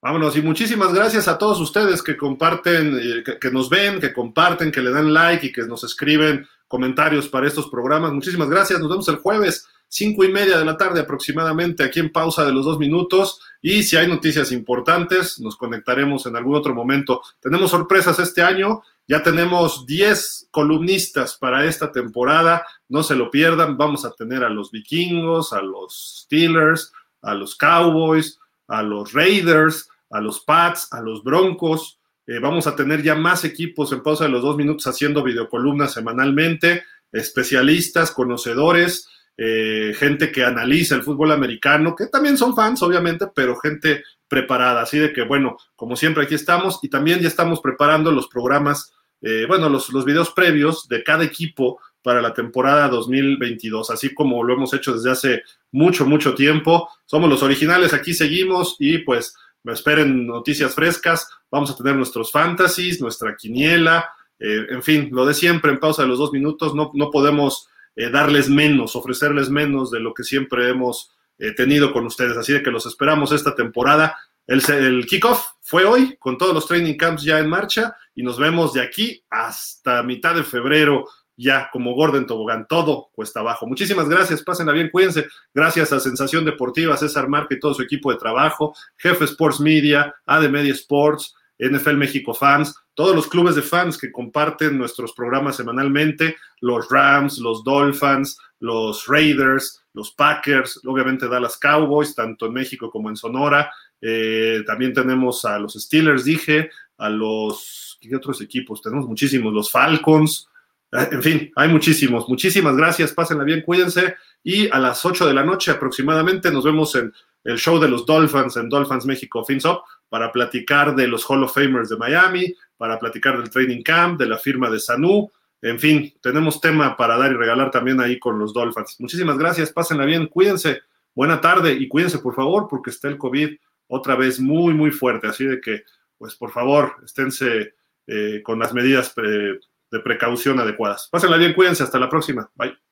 [SPEAKER 1] Vámonos, y muchísimas gracias a todos ustedes que comparten, eh, que, que, nos ven, que comparten, que le dan like y que nos escriben comentarios para estos programas. Muchísimas gracias. Nos vemos el jueves, cinco y media de la tarde aproximadamente, aquí en pausa de los dos minutos. Y si hay noticias importantes, nos conectaremos en algún otro momento. Tenemos sorpresas este año ya tenemos 10 columnistas para esta temporada, no se lo pierdan, vamos a tener a los vikingos, a los Steelers, a los Cowboys, a los Raiders, a los Pats, a los Broncos. Eh, vamos a tener ya más equipos en pausa de los dos minutos haciendo videocolumnas semanalmente, especialistas, conocedores, eh, gente que analiza el fútbol americano, que también son fans, obviamente, pero gente preparada. Así de que, bueno, como siempre, aquí estamos y también ya estamos preparando los programas eh, bueno, los, los videos previos de cada equipo para la temporada 2022, así como lo hemos hecho desde hace mucho, mucho tiempo. Somos los originales, aquí seguimos y pues me esperen noticias frescas. Vamos a tener nuestros fantasies, nuestra quiniela, eh, en fin, lo de siempre en pausa de los dos minutos. No, no podemos eh, darles menos, ofrecerles menos de lo que siempre hemos tenido con ustedes. Así de que los esperamos esta temporada. El, el kickoff fue hoy, con todos los training camps ya en marcha, y nos vemos de aquí hasta mitad de febrero, ya como Gordon Tobogán, todo cuesta abajo. Muchísimas gracias, pásenla bien, cuídense. Gracias a Sensación Deportiva, César Marca y todo su equipo de trabajo, Jefe Sports Media, AD Media Sports, NFL México Fans, todos los clubes de fans que comparten nuestros programas semanalmente, los Rams, los Dolphins, los Raiders, los Packers, obviamente Dallas Cowboys, tanto en México como en Sonora. Eh, también tenemos a los Steelers, dije, a los, ¿qué otros equipos? Tenemos muchísimos, los Falcons, eh, en fin, hay muchísimos. Muchísimas gracias, pásenla bien, cuídense. Y a las 8 de la noche aproximadamente nos vemos en el show de los Dolphins en Dolphins México FinSop para platicar de los Hall of Famers de Miami, para platicar del Training Camp, de la firma de Sanu. En fin, tenemos tema para dar y regalar también ahí con los Dolphins. Muchísimas gracias, pásenla bien, cuídense. Buena tarde y cuídense por favor porque está el COVID otra vez muy, muy fuerte. Así de que, pues por favor, esténse eh, con las medidas eh, de precaución adecuadas. Pásenla bien, cuídense, hasta la próxima. Bye.